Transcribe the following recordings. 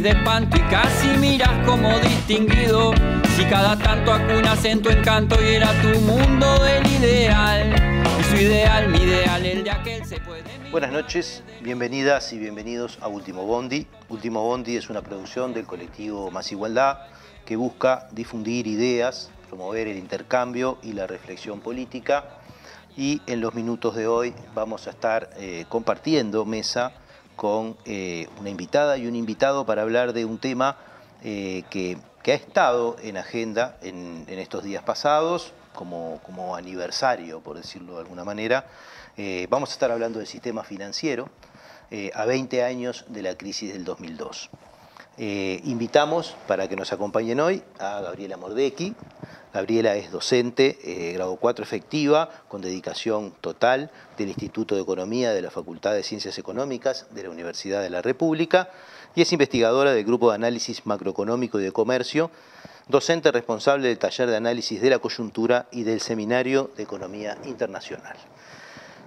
de espanto y casi miras como distinguido. Si cada tanto acunas en tu encanto y era tu mundo del ideal. Y su ideal, mi ideal, el de aquel se puede. Buenas noches, bienvenidas y bienvenidos a Último Bondi. Último Bondi es una producción del colectivo Más Igualdad que busca difundir ideas, promover el intercambio y la reflexión política. Y en los minutos de hoy vamos a estar eh, compartiendo mesa con eh, una invitada y un invitado para hablar de un tema eh, que, ha estado en agenda en, estos días pasados, como, como, aniversario, por decirlo de alguna manera. Eh, vamos a estar hablando del sistema financiero a 20 años de la crisis del 2002. invitamos para que nos acompañen hoy a Gabriela Mordecki, Gabriela es docente, eh, grado 4 efectiva, con dedicación total del Instituto de Economía de la Facultad de Ciencias Económicas de la Universidad de la República y es investigadora del Grupo de Análisis Macroeconómico y de Comercio, docente responsable del taller de análisis de la coyuntura y del Seminario de Economía Internacional.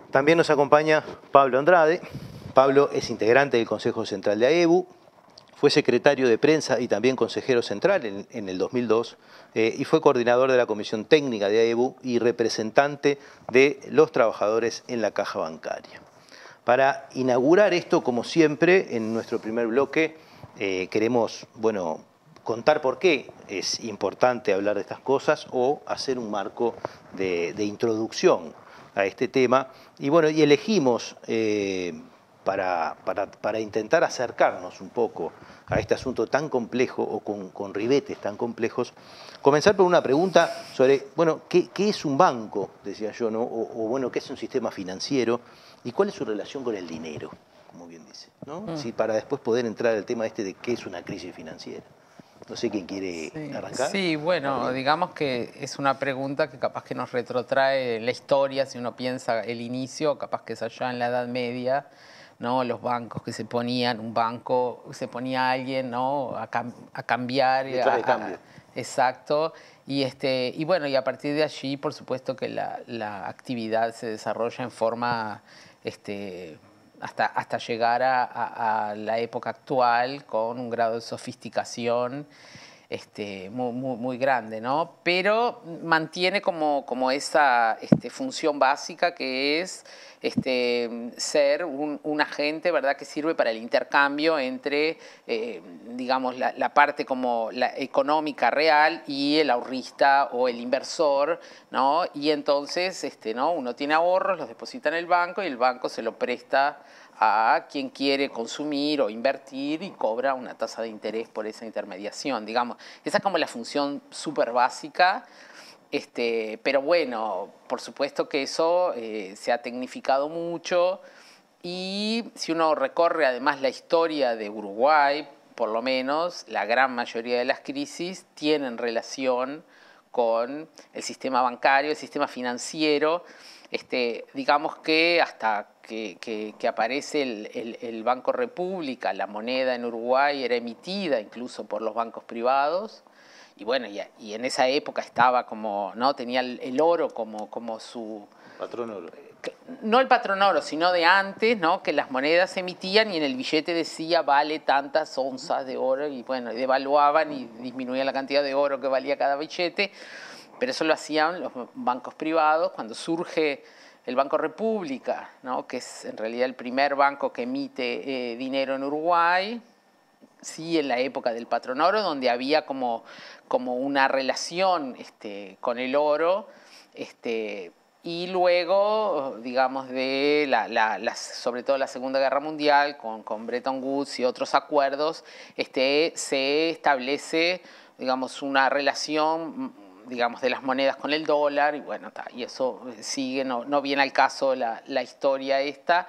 También nos acompaña Pablo Andrade. Pablo es integrante del Consejo Central de AEBU, fue secretario de prensa y también consejero central en, el 2002 eh, y fue coordinador de la Comisión Técnica de AEBU y representante de los trabajadores en la caja bancaria. Para inaugurar esto, como siempre, en nuestro primer bloque, eh, queremos bueno, contar por qué es importante hablar de estas cosas o hacer un marco de, introducción a este tema. Y bueno, y elegimos eh, para, para, intentar acercarnos un poco a este asunto tan complejo o con, ribetes tan complejos, comenzar por una pregunta sobre, bueno, ¿qué, es un banco? Decía yo, ¿no? O, bueno, ¿qué es un sistema financiero? ¿Y cuál es su relación con el dinero? Como bien dice, ¿no? Mm. para después poder entrar al tema este de qué es una crisis financiera. No sé quién quiere arrancar. Sí, bueno, digamos que es una pregunta que capaz que nos retrotrae la historia, si uno piensa el inicio, capaz que es allá en la Edad Media, ¿no? Los bancos que se ponían, un banco, se ponía alguien, ¿no? A, cambiar. exacto. Y, este, y bueno, y a partir de allí, por supuesto que la, actividad se desarrolla en forma, este, hasta, hasta llegar a, la época actual con un grado de sofisticación este, muy, muy, grande, ¿no? Pero mantiene como, como esa este, función básica que es este, ser un, agente ¿verdad? que sirve para el intercambio entre, eh, digamos, la, parte como la económica real y el ahorrista o el inversor, ¿no? Y entonces este, ¿no? uno tiene ahorros, los deposita en el banco y el banco se lo presta a quien quiere consumir o invertir y cobra una tasa de interés por esa intermediación, digamos. Esa es como la función súper básica este, pero bueno, por supuesto que eso eh, se ha tecnificado mucho y si uno recorre además la historia de Uruguay, por lo menos la gran mayoría de las crisis tienen relación con el sistema bancario, el sistema financiero. Este, digamos que hasta que, aparece el, Banco República, la moneda en Uruguay era emitida incluso por los bancos privados y bueno, y, en esa época estaba como, ¿no? Tenía el, oro como, como su... Patrón oro. No el patrón oro, sino de antes, ¿no? Que las monedas se emitían y en el billete decía vale tantas onzas de oro y bueno, devaluaban y disminuían la cantidad de oro que valía cada billete. Pero eso lo hacían los bancos privados. Cuando surge el Banco República, ¿no? que es en realidad el primer banco que emite eh, dinero en Uruguay, sí en la época del patrón oro, donde había como, como una relación este, con el oro, este, y luego, digamos, de la, sobre todo la Segunda Guerra Mundial, con, Bretton Woods y otros acuerdos, este, se establece, digamos, una relación digamos, de las monedas con el dólar, y bueno, y eso sigue, no, no viene al caso la, la historia esta,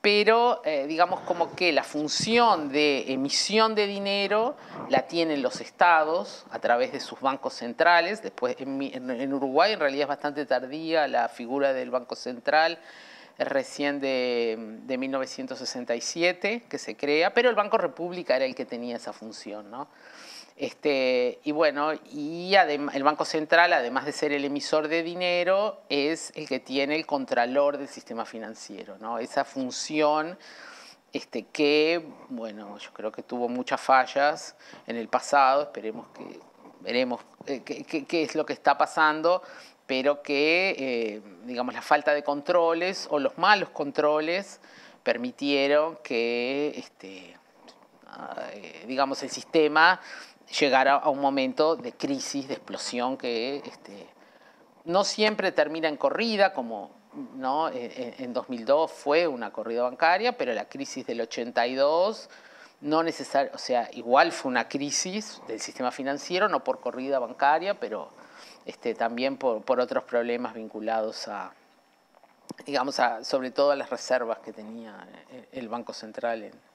pero eh, digamos como que la función de emisión de dinero la tienen los estados a través de sus bancos centrales. Después en, Uruguay en realidad es bastante tardía la figura del Banco Central, es recién de, de 1967 que se crea, pero el Banco República era el que tenía esa función. ¿no? Este, y bueno, y el Banco Central, además de ser el emisor de dinero, es el que tiene el contralor del sistema financiero. ¿no? Esa función este, que, bueno, yo creo que tuvo muchas fallas en el pasado, esperemos que, veremos eh, qué es lo que está pasando, pero que, eh, digamos, la falta de controles o los malos controles permitieron que, este, eh, digamos, el sistema llegara a un momento de crisis, de explosión que este, no siempre termina en corrida, como ¿no? en 2002 fue una corrida bancaria, pero la crisis del 82 no necesariamente, o sea, igual fue una crisis del sistema financiero, no por corrida bancaria, pero este, también por, por otros problemas vinculados a, digamos, a, sobre todo a las reservas que tenía el Banco Central en,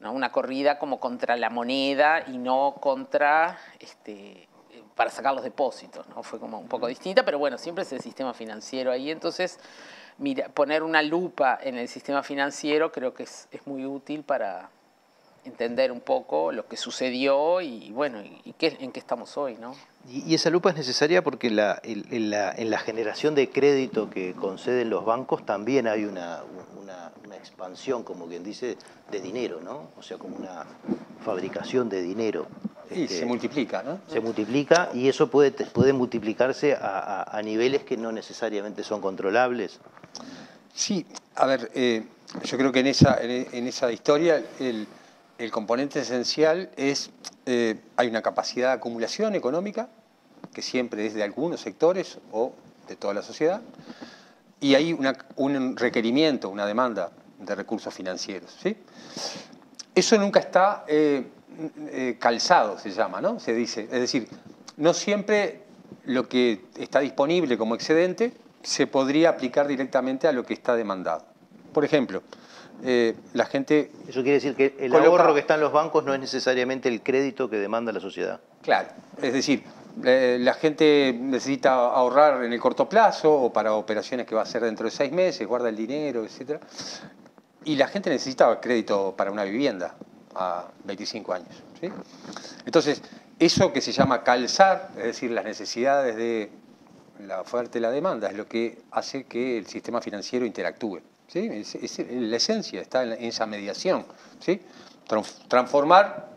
¿no? una corrida como contra la moneda y no contra este, para sacar los depósitos, ¿no? Fue como un poco distinta, pero bueno, siempre es el sistema financiero ahí. Entonces, mira, poner una lupa en el sistema financiero creo que es, es muy útil para entender un poco lo que sucedió y bueno, y qué, en qué estamos hoy, ¿no? Y, esa lupa es necesaria porque en, la, en, la, generación de crédito que conceden los bancos también hay una, una, expansión, como quien dice, de dinero, ¿no? O sea, como una fabricación de dinero. Y se este, multiplica, ¿no? Se multiplica y eso puede, puede multiplicarse a, niveles que no necesariamente son controlables. Sí, a ver, eh, yo creo que en esa, en esa historia el, el componente esencial es, eh, hay una capacidad de acumulación económica, que siempre es de algunos sectores o de toda la sociedad, y hay un requerimiento, una demanda de recursos financieros. ¿sí? Eso nunca está eh, eh, calzado, se llama, ¿no? Se dice. Es decir, no siempre lo que está disponible como excedente se podría aplicar directamente a lo que está demandado. Por ejemplo, eh, la gente... Eso quiere decir que el ahorro que está en los bancos no es necesariamente el crédito que demanda la sociedad. Claro, es decir, eh, la gente necesita ahorrar en el corto plazo o para operaciones que va a hacer dentro de seis meses, guarda el dinero, etc. Y la gente necesita crédito para una vivienda a 25 años. Entonces, eso que se llama calzar, es decir, las necesidades de la oferta y la demanda, es lo que hace que el sistema financiero interactúe. ¿Sí? la esencia está en, esa mediación. Transformar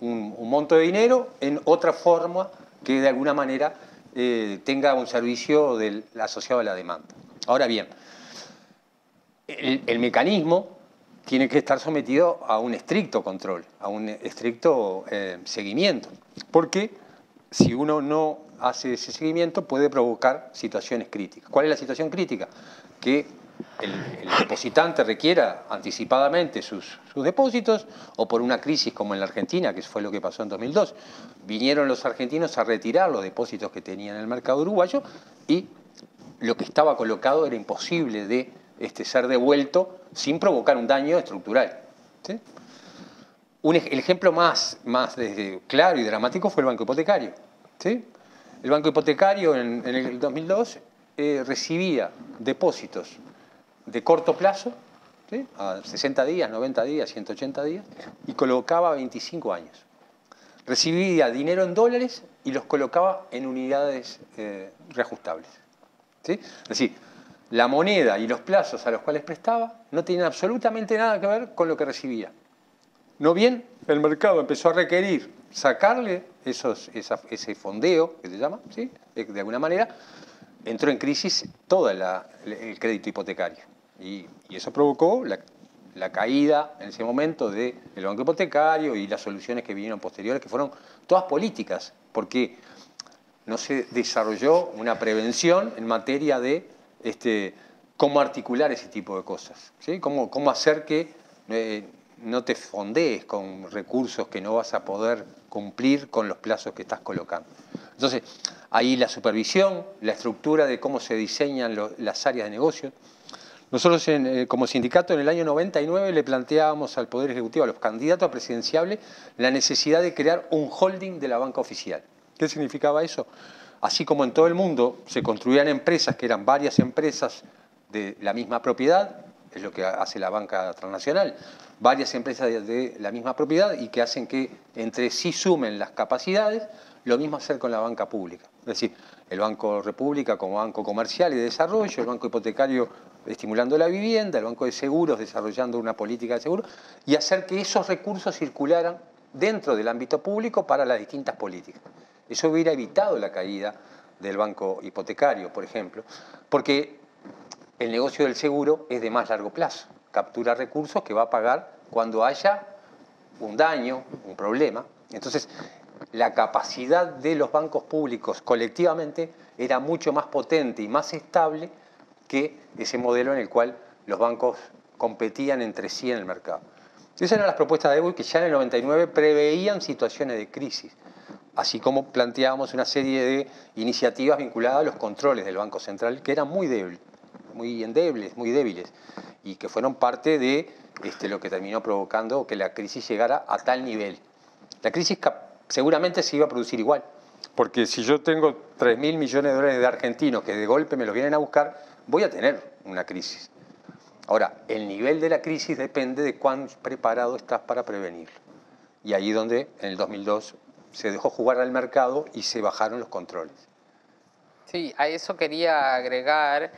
un, monto de dinero en otra forma que de alguna manera eh, tenga un servicio asociado a la demanda. Ahora bien, el, mecanismo tiene que estar sometido a un estricto control, a un estricto eh, seguimiento, porque si uno no hace ese seguimiento puede provocar situaciones críticas. ¿Cuál es la situación crítica? Que el, depositante requiera anticipadamente sus, depósitos o por una crisis como en la Argentina, que fue lo que pasó en 2002, vinieron los argentinos a retirar los depósitos que tenían en el mercado uruguayo y lo que estaba colocado era imposible de este, ser devuelto sin provocar un daño estructural. El ejemplo más, más claro y dramático fue el banco hipotecario. El banco hipotecario en, el 2002 eh, recibía depósitos de corto plazo, a 60 días, 90 días, 180 días, y colocaba 25 años. Recibía dinero en dólares y los colocaba en unidades eh, reajustables. Es decir, la moneda y los plazos a los cuales prestaba no tenían absolutamente nada que ver con lo que recibía. No bien, el mercado empezó a requerir sacarle esos, ese fondeo, que se llama, ¿sí? de alguna manera, entró en crisis todo el crédito hipotecario. Y, eso provocó la, caída en ese momento del banco hipotecario y las soluciones que vinieron posteriores, que fueron todas políticas, porque no se desarrolló una prevención en materia de este, cómo articular ese tipo de cosas, ¿sí? cómo, cómo hacer que eh, no te fondees con recursos que no vas a poder cumplir con los plazos que estás colocando. Entonces, ahí la supervisión, la estructura de cómo se diseñan las áreas de negocio, nosotros eh, como sindicato en el año 99 le planteábamos al Poder Ejecutivo, a los candidatos a presidenciable, la necesidad de crear un holding de la banca oficial. ¿Qué significaba eso? Así como en todo el mundo se construían empresas que eran varias empresas de la misma propiedad, es lo que hace la banca transnacional, varias empresas de la misma propiedad y que hacen que entre sí sumen las capacidades, Lo mismo hacer con la banca pública. Es decir, el Banco República como banco comercial y de desarrollo, el Banco Hipotecario estimulando la vivienda, el Banco de Seguros desarrollando una política de seguros, y hacer que esos recursos circularan dentro del ámbito público para las distintas políticas. Eso hubiera evitado la caída del banco hipotecario, por ejemplo, porque el negocio del seguro es de más largo plazo, captura recursos que va a pagar cuando haya un daño, un problema. Entonces, la capacidad de los bancos públicos colectivamente era mucho más potente y más estable que ese modelo en el cual los bancos competían entre sí en el mercado. Esas eran las propuestas de EBUI que ya en el 99 preveían situaciones de crisis, así como planteábamos una serie de iniciativas vinculadas a los controles del Banco Central que eran muy débiles, muy endebles, muy débiles, y que fueron parte de este, lo que terminó provocando que la crisis llegara a tal nivel. La crisis seguramente se iba a producir igual, porque si yo tengo 3 mil millones de dólares de argentinos que de golpe me los vienen a buscar, voy a tener una crisis. Ahora, el nivel de la crisis depende de cuán preparado estás para prevenirlo. Y ahí donde en el 2002 se dejó jugar al mercado y se bajaron los controles. Sí, a eso quería agregar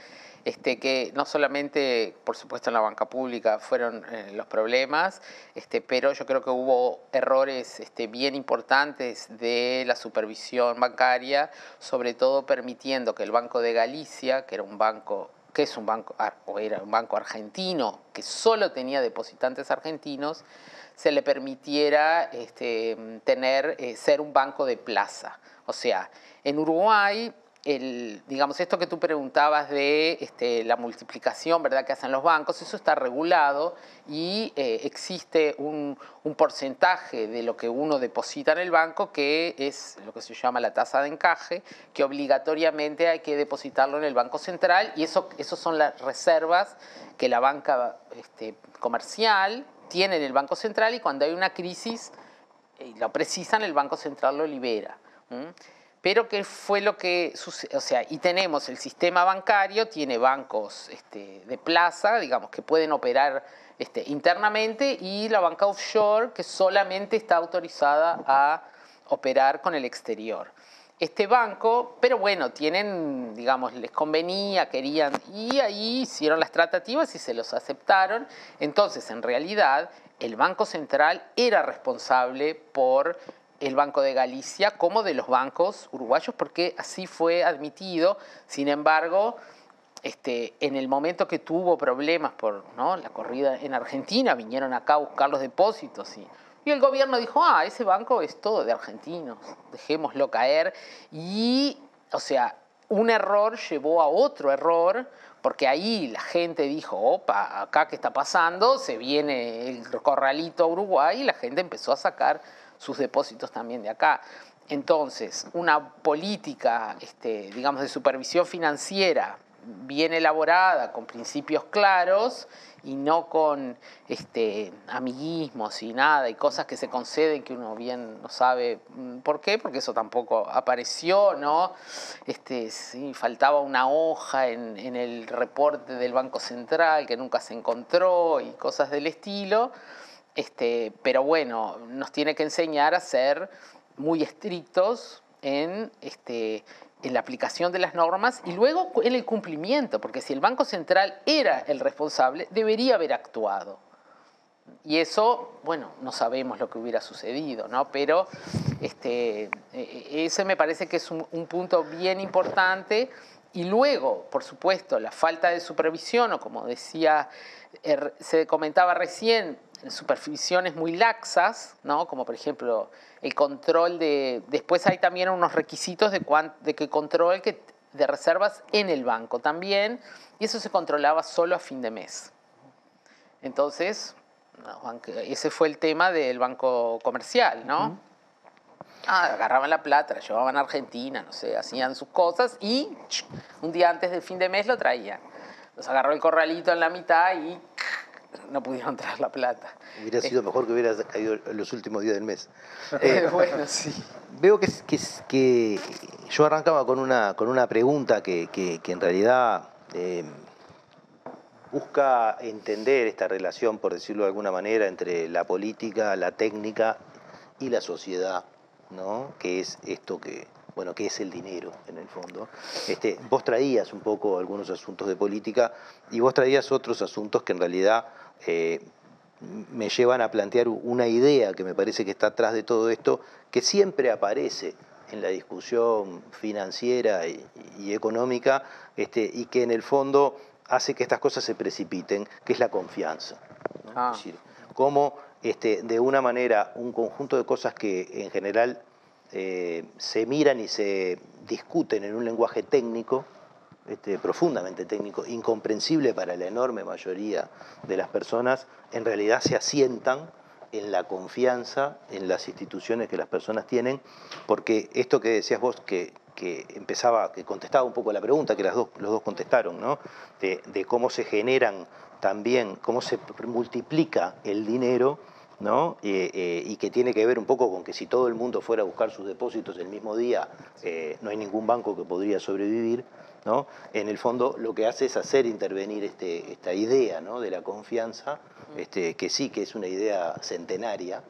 este, que no solamente, por supuesto, en la banca pública fueron eh, los problemas, este, pero yo creo que hubo errores este, bien importantes de la supervisión bancaria, sobre todo permitiendo que el Banco de Galicia, que era un banco que es un banco, o era un banco argentino, que solo tenía depositantes argentinos, se le permitiera este, tener, eh, ser un banco de plaza. O sea, en Uruguay el, digamos, esto que tú preguntabas de este, la multiplicación ¿verdad? que hacen los bancos, eso está regulado y eh, existe un, porcentaje de lo que uno deposita en el banco que es lo que se llama la tasa de encaje, que obligatoriamente hay que depositarlo en el Banco Central y eso, eso son las reservas que la banca este, comercial tiene en el Banco Central y cuando hay una crisis y lo precisan, el Banco Central lo libera. Pero ¿qué fue lo que? O sea, y tenemos el sistema bancario, tiene bancos este, de plaza, digamos, que pueden operar este, internamente, y la banca offshore, que solamente está autorizada a operar con el exterior. Este banco, pero bueno, tienen, digamos, les convenía, querían, y ahí hicieron las tratativas y se los aceptaron. Entonces, en realidad, el Banco Central era responsable por el Banco de Galicia como de los bancos uruguayos, porque así fue admitido. Sin embargo, este, en el momento que tuvo problemas por ¿no? la corrida en Argentina, vinieron acá a buscar los depósitos y, y el gobierno dijo, ah, ese banco es todo de argentinos, dejémoslo caer. Y, o sea, un error llevó a otro error, porque ahí la gente dijo, opa, acá qué está pasando, se viene el corralito a Uruguay y la gente empezó a sacar sus depósitos también de acá. Entonces, una política, este, digamos, de supervisión financiera bien elaborada, con principios claros y no con este, amiguismos y nada, y cosas que se conceden que uno bien no sabe mm, por qué, porque eso tampoco apareció, ¿no? Este, sí, faltaba una hoja en, en el reporte del Banco Central que nunca se encontró y cosas del estilo. Este, pero bueno, nos tiene que enseñar a ser muy estrictos en, este, la aplicación de las normas y luego en el cumplimiento, porque si el Banco Central era el responsable, debería haber actuado. Y eso, bueno, no sabemos lo que hubiera sucedido, ¿no? Pero este, e, e, ese me parece que es un punto bien importante. Y luego, por supuesto, la falta de supervisión, o como decía, er, se comentaba recién, supervisiones muy laxas, ¿no? como por ejemplo el control de... Después hay también unos requisitos de, de que control que, de reservas en el banco también, y eso se controlaba solo a fin de mes. Entonces, ese fue el tema del banco comercial, ¿no? Ah, agarraban la plata, la llevaban a Argentina, no sé, hacían sus cosas y un día antes del fin de mes lo traían. Los agarró el corralito en la mitad y no pudieron traer la plata. Hubiera sido eh, mejor que hubiera caído los últimos días del mes. Eh, bueno, sí. Veo que, que, que, yo arrancaba con una, con una pregunta que, que en realidad eh, busca entender esta relación, por decirlo de alguna manera, entre la política, la técnica y la sociedad. ¿No? que es esto que, bueno, que es el dinero en el fondo. Este, vos traías un poco algunos asuntos de política y vos traías otros asuntos que en realidad eh, me llevan a plantear una idea que me parece que está atrás de todo esto, que siempre aparece en la discusión financiera y, económica este, y que en el fondo hace que estas cosas se precipiten, que es la confianza. Ah. Es decir, cómo este, de una manera un conjunto de cosas que en general eh, se miran y se discuten en un lenguaje técnico, este, profundamente técnico, incomprensible para la enorme mayoría de las personas, en realidad se asientan en la confianza en las instituciones que las personas tienen, porque esto que decías vos, que, empezaba, que contestaba un poco la pregunta, que las dos, los dos contestaron, ¿no? de, de cómo se generan también, cómo se multiplica el dinero, ¿no? Eh, y que tiene que ver un poco con que si todo el mundo fuera a buscar sus depósitos el mismo día, eh, no hay ningún banco que podría sobrevivir. ¿no? En el fondo lo que hace es hacer intervenir este, esta idea ¿no? de la confianza, este, que sí que es una idea centenaria,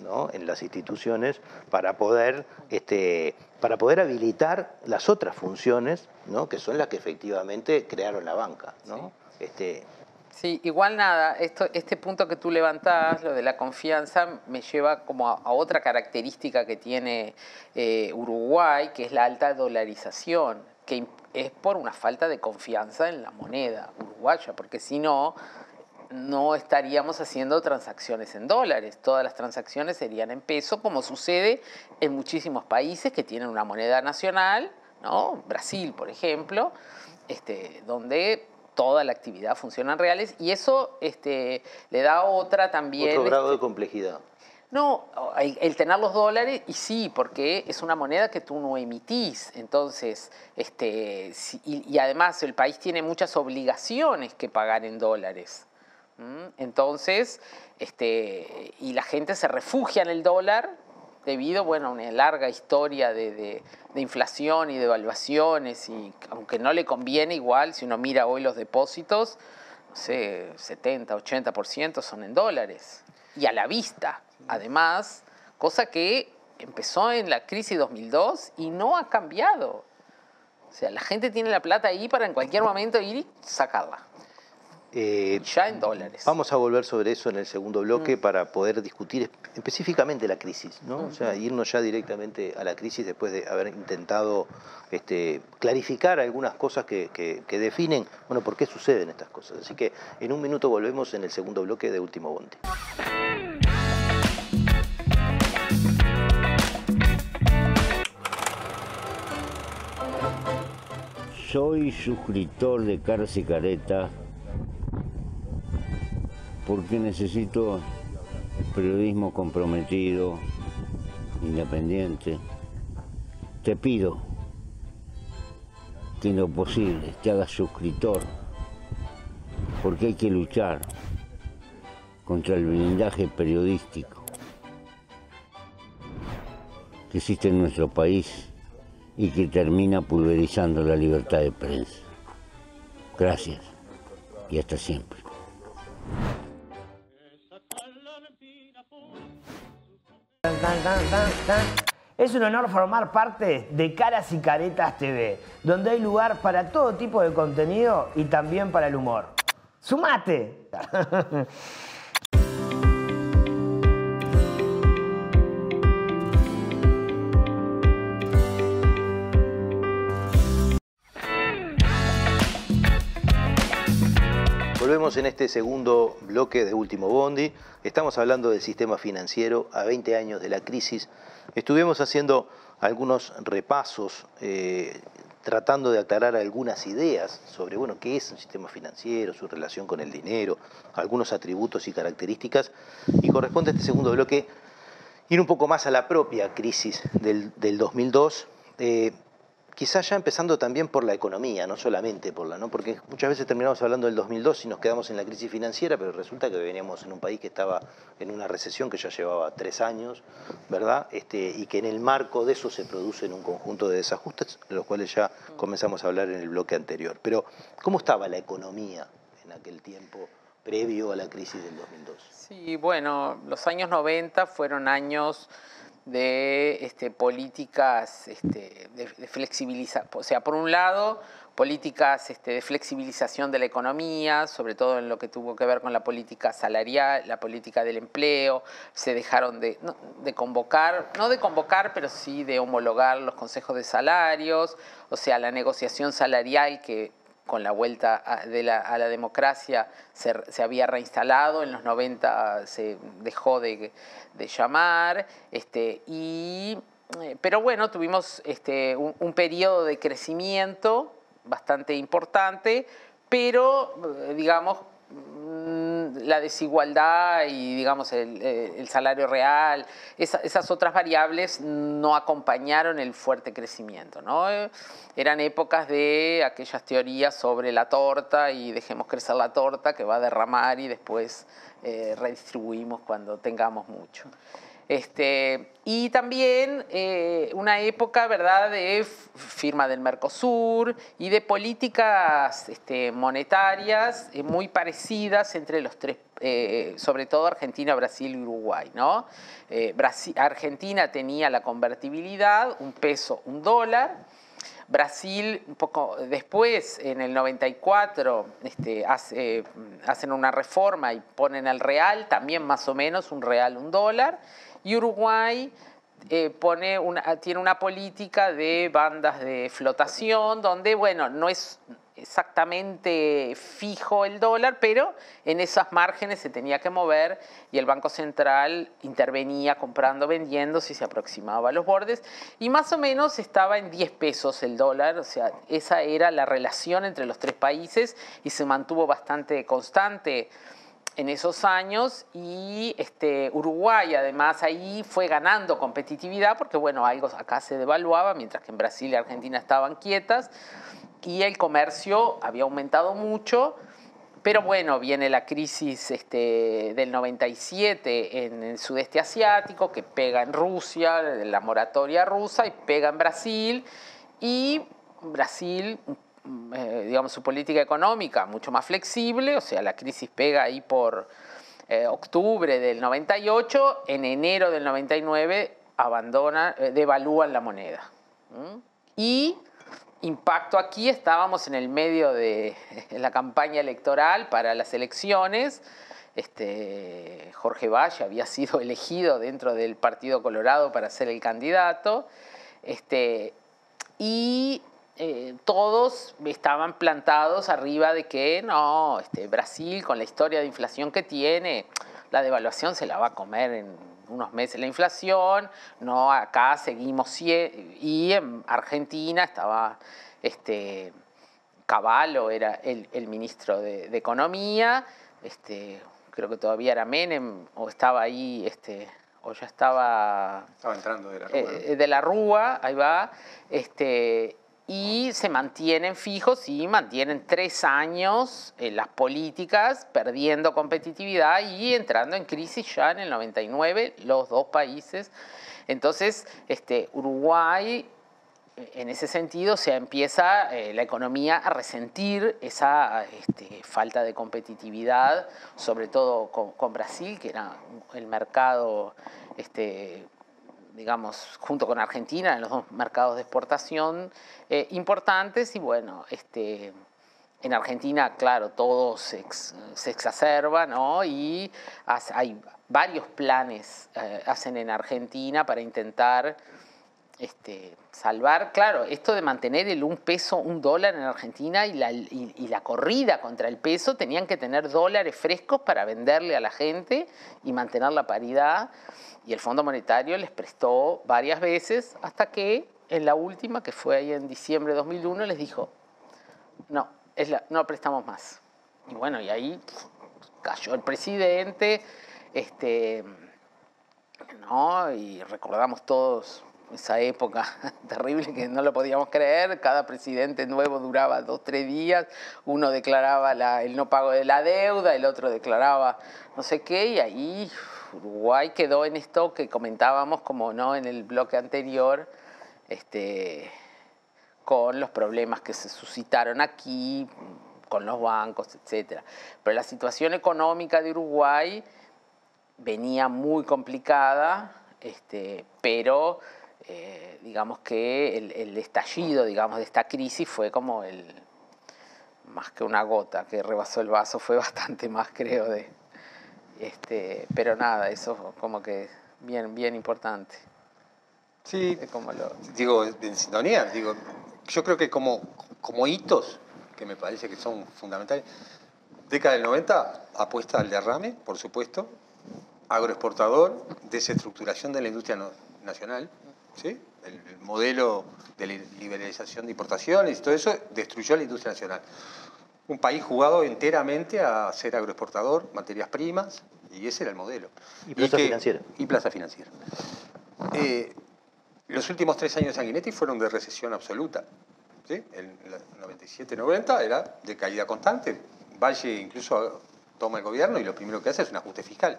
¿no? en las instituciones para poder, este, para poder habilitar las otras funciones ¿no? que son las que efectivamente crearon la banca. ¿no? Este, Sí, igual nada, esto, este punto que tú levantás, lo de la confianza, me lleva como a, otra característica que tiene eh, Uruguay, que es la alta dolarización, que es por una falta de confianza en la moneda uruguaya, porque si no, no estaríamos haciendo transacciones en dólares, todas las transacciones serían en peso, como sucede en muchísimos países que tienen una moneda nacional, ¿no? Brasil, por ejemplo, este, donde toda la actividad funcionan reales y eso este, le da otra también... Otro grado de este, complejidad. No, el, tener los dólares, y sí, porque es una moneda que tú no emitís. Entonces, este, y, además el país tiene muchas obligaciones que pagar en dólares. Entonces, este, y la gente se refugia en el dólar debido bueno, a una larga historia de, inflación y de evaluaciones, y aunque no le conviene igual, si uno mira hoy los depósitos, no sé, 70, 80% son en dólares, y a la vista, además, cosa que empezó en la crisis 2002 y no ha cambiado. O sea, la gente tiene la plata ahí para en cualquier momento ir y sacarla. Eh, ya en dólares. Vamos a volver sobre eso en el segundo bloque mm. para poder discutir específicamente la crisis, ¿no? O sea, irnos ya directamente a la crisis después de haber intentado este, clarificar algunas cosas que, que, definen, bueno, por qué suceden estas cosas. Así que en un minuto volvemos en el segundo bloque de Último Bonte. Soy suscriptor de y Careta porque necesito periodismo comprometido, independiente. Te pido que en lo posible te hagas suscriptor, porque hay que luchar contra el blindaje periodístico que existe en nuestro país y que termina pulverizando la libertad de prensa. Gracias y hasta siempre. Es un honor formar parte de Caras y Caretas TV, donde hay lugar para todo tipo de contenido y también para el humor. ¡Sumate! En este segundo bloque de Último Bondi. Estamos hablando del sistema financiero a 20 años de la crisis. Estuvimos haciendo algunos repasos, eh, tratando de aclarar algunas ideas sobre bueno, qué es un sistema financiero, su relación con el dinero, algunos atributos y características. Y corresponde a este segundo bloque ir un poco más a la propia crisis del, 2002 quizás ya empezando también por la economía, no solamente por la, ¿no? Porque muchas veces terminamos hablando del 2002 y nos quedamos en la crisis financiera, pero resulta que veníamos en un país que estaba en una recesión que ya llevaba tres años, ¿verdad? Este, y que en el marco de eso se producen un conjunto de desajustes, de los cuales ya comenzamos a hablar en el bloque anterior. Pero, ¿cómo estaba la economía en aquel tiempo previo a la crisis del 2002? Sí, bueno, los años 90 fueron años de este, políticas este, de, flexibilización. O sea, por un lado, políticas este, de flexibilización de la economía, sobre todo en lo que tuvo que ver con la política salarial, la política del empleo, se dejaron de, de convocar, no de convocar, pero sí de homologar los consejos de salarios, o sea, la negociación salarial que con la vuelta a, de la, a la democracia se, se, había reinstalado, en los 90 se dejó de, de llamar, este, y, eh, pero bueno, tuvimos este, un, periodo de crecimiento bastante importante, pero eh, digamos la desigualdad y digamos el, eh, el salario real, esa, esas otras variables no acompañaron el fuerte crecimiento. ¿no? Eran épocas de aquellas teorías sobre la torta y dejemos crecer la torta que va a derramar y después eh, redistribuimos cuando tengamos mucho. Este, y también eh, una época ¿verdad? de firma del Mercosur y de políticas este, monetarias eh, muy parecidas entre los tres, eh, sobre todo Argentina, Brasil y Uruguay. ¿no? Argentina tenía la convertibilidad, un peso, un dólar. Brasil, un poco después, en el 94, este, hace, hacen una reforma y ponen el real, también más o menos un real, un dólar. Y Uruguay eh, tiene una política de bandas de flotación donde, bueno, no es exactamente fijo el dólar, pero en esas márgenes se tenía que mover y el Banco Central intervenía comprando, vendiendo si se aproximaba a los bordes. Y más o menos estaba en 10 pesos el dólar, o sea, esa era la relación entre los tres países y se mantuvo bastante constante en esos años y este, Uruguay además ahí fue ganando competitividad porque bueno, algo acá se devaluaba mientras que en Brasil y Argentina estaban quietas y el comercio había aumentado mucho, pero bueno, viene la crisis este, del 97 en el sudeste asiático que pega en Rusia, la moratoria rusa y pega en Brasil. Y Brasil eh, digamos, su política económica mucho más flexible, o sea, la crisis pega ahí por eh, octubre del 98, en enero del 99 abandona, eh, devalúan la moneda. ¿Mm? Y impacto aquí, estábamos en el medio de la campaña electoral para las elecciones, este, Jorge Valle había sido elegido dentro del Partido Colorado para ser el candidato, este, y eh, todos estaban plantados arriba de que no, este, Brasil con la historia de inflación que tiene, la devaluación se la va a comer en unos meses la inflación, no, acá seguimos y en Argentina estaba este, Caballo, era el, el ministro de, de, Economía, este, creo que todavía era Menem o estaba ahí, este, o ya estaba... Estaba entrando de la Rúa. Eh, de la Rúa, ahí va, este, y se mantienen fijos y mantienen tres años en las políticas, perdiendo competitividad y entrando en crisis ya en el 99, los dos países. Entonces, este, Uruguay, en ese sentido, se empieza eh, la economía a resentir esa este, falta de competitividad, sobre todo con, con Brasil, que era el mercado este, digamos, junto con Argentina, en los dos mercados de exportación eh, importantes. Y bueno, este, en Argentina, claro, todo se, ex, exacerba, ¿no? Y hay varios planes, eh, hacen en Argentina para intentar este, salvar, claro, esto de mantener el un peso, un dólar en Argentina y la, y la corrida contra el peso, tenían que tener dólares frescos para venderle a la gente y mantener la paridad y el Fondo Monetario les prestó varias veces hasta que en la última, que fue ahí en diciembre de 2001, les dijo, no, no prestamos más. Y bueno, y ahí cayó el presidente, este, ¿no? y recordamos todos esa época terrible que no lo podíamos creer, cada presidente nuevo duraba dos, tres días, uno declaraba la, el no pago de la deuda, el otro declaraba no sé qué, y ahí Uruguay quedó en esto que comentábamos como no en el bloque anterior, este, con los problemas que se suscitaron aquí, con los bancos, etc. Pero la situación económica de Uruguay venía muy complicada Este, pero eh, digamos que el, el, estallido digamos, de esta crisis fue como el, más que una gota que rebasó el vaso, fue bastante más creo de... Este, pero nada, eso como que bien, bien importante. Sí, como lo... digo, en sintonía, digo, yo creo que como, como hitos, que me parece que son fundamentales, década del 90 apuesta al derrame, por supuesto, agroexportador, desestructuración de la industria nacional, ¿sí? el, modelo de liberalización de importaciones y todo eso destruyó la industria nacional. Un país jugado enteramente a ser agroexportador, materias primas, y ese era el modelo. Y plaza financiera. Y plaza financiera. Eh, los últimos tres años de Sanguinetti fueron de recesión absoluta. ¿sí? El 97-90 era de caída constante. Valle incluso toma el gobierno y lo primero que hace es un ajuste fiscal.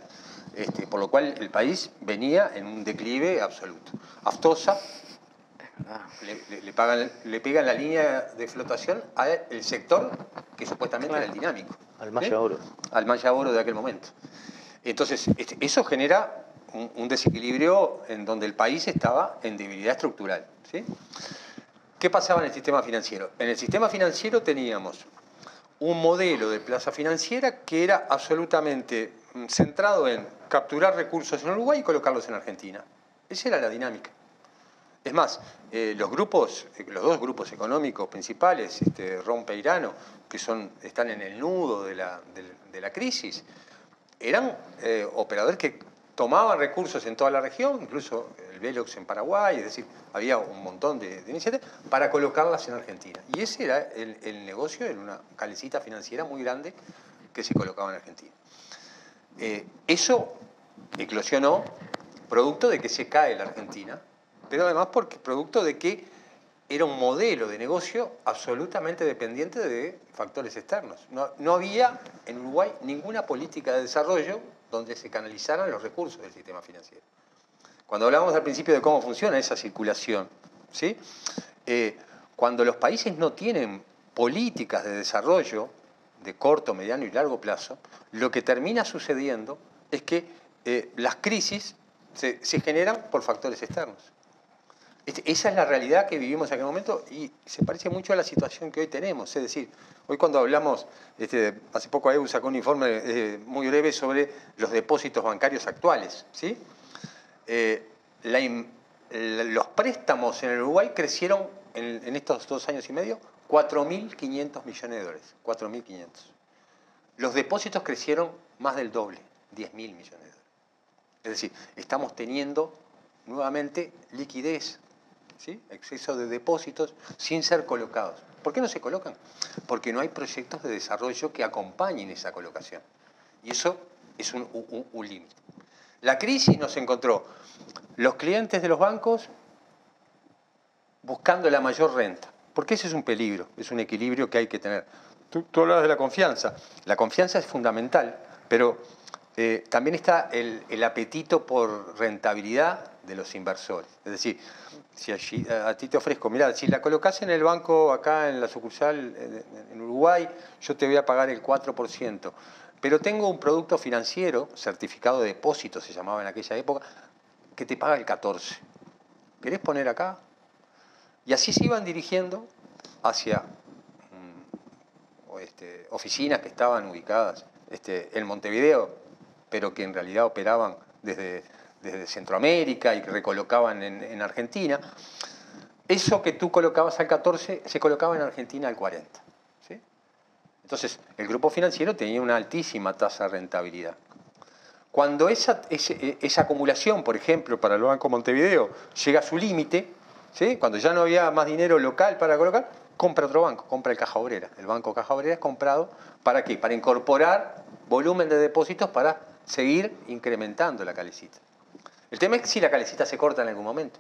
Este, por lo cual el país venía en un declive absoluto. Aftosa le, le, pagan, le pegan la línea de flotación al sector que supuestamente era el dinámico. Al Maya Oro. Al Maya Oro de aquel momento. Entonces, este, eso genera un, desequilibrio en donde el país estaba en debilidad estructural. ¿sí? ¿Qué pasaba en el sistema financiero? En el sistema financiero teníamos un modelo de plaza financiera que era absolutamente mm, centrado en capturar recursos en Uruguay y colocarlos en Argentina. Esa era la dinámica. Es más, eh, los grupos, eh, los dos grupos económicos principales, este, Rompeirano, que son, están en el nudo de la, crisis, eran eh, operadores que tomaban recursos en toda la región, incluso el Velox en Paraguay, es decir, había un montón de, iniciativas, para colocarlas en Argentina. Y ese era el, negocio, en una calecita financiera muy grande que se colocaba en Argentina. Eso eclosionó producto de que se cae la Argentina, pero además porque producto de que era un modelo de negocio absolutamente dependiente de factores externos. No, no había en Uruguay ninguna política de desarrollo donde se canalizaran los recursos del sistema financiero. Cuando hablamos al principio de cómo funciona esa circulación, ¿sí? Eh, cuando los países no tienen políticas de desarrollo de corto, mediano y largo plazo, lo que termina sucediendo es que eh, las crisis se, generan por factores externos. Esa es la realidad que vivimos en aquel momento y se parece mucho a la situación que hoy tenemos. Es decir, hoy cuando hablamos, este, hace poco EU sacó un informe eh, muy breve sobre los depósitos bancarios actuales. ¿sí? Eh, los préstamos en el Uruguay crecieron en, en estos dos años y medio 4.500 millones de dólares. 4.500. Los depósitos crecieron más del doble, 10.000 millones de dólares. Es decir, estamos teniendo nuevamente liquidez, ¿sí? exceso de depósitos sin ser colocados. ¿Por qué no se colocan? Porque no hay proyectos de desarrollo que acompañen esa colocación. Y eso es un, límite. La crisis nos encontró los clientes de los bancos buscando la mayor renta porque ese es un peligro, es un equilibrio que hay que tener. Tú, tú hablabas de la confianza. La confianza es fundamental, pero eh, también está el, apetito por rentabilidad de los inversores. Es decir, si a ti te ofrezco, mira, si la colocas en el banco acá en la sucursal en Uruguay, yo te voy a pagar el 4%. Pero tengo un producto financiero, certificado de depósito se llamaba en aquella época, que te paga el 14%. ¿Querés poner acá? Y así se iban dirigiendo hacia mm, este, oficinas que estaban ubicadas este, en Montevideo, pero que en realidad operaban desde, desde Centroamérica y que recolocaban en, Argentina. Eso que tú colocabas al 14 se colocaba en Argentina al 40. Entonces, el grupo financiero tenía una altísima tasa de rentabilidad. Cuando esa, esa acumulación, por ejemplo, para el Banco Montevideo llega a su límite, cuando ya no había más dinero local para colocar, compra otro banco, compra el Caja Obrera. El Banco Caja Obrera es comprado para qué? Para incorporar volumen de depósitos para seguir incrementando la calecita. El tema es que si la calecita se corta en algún momento.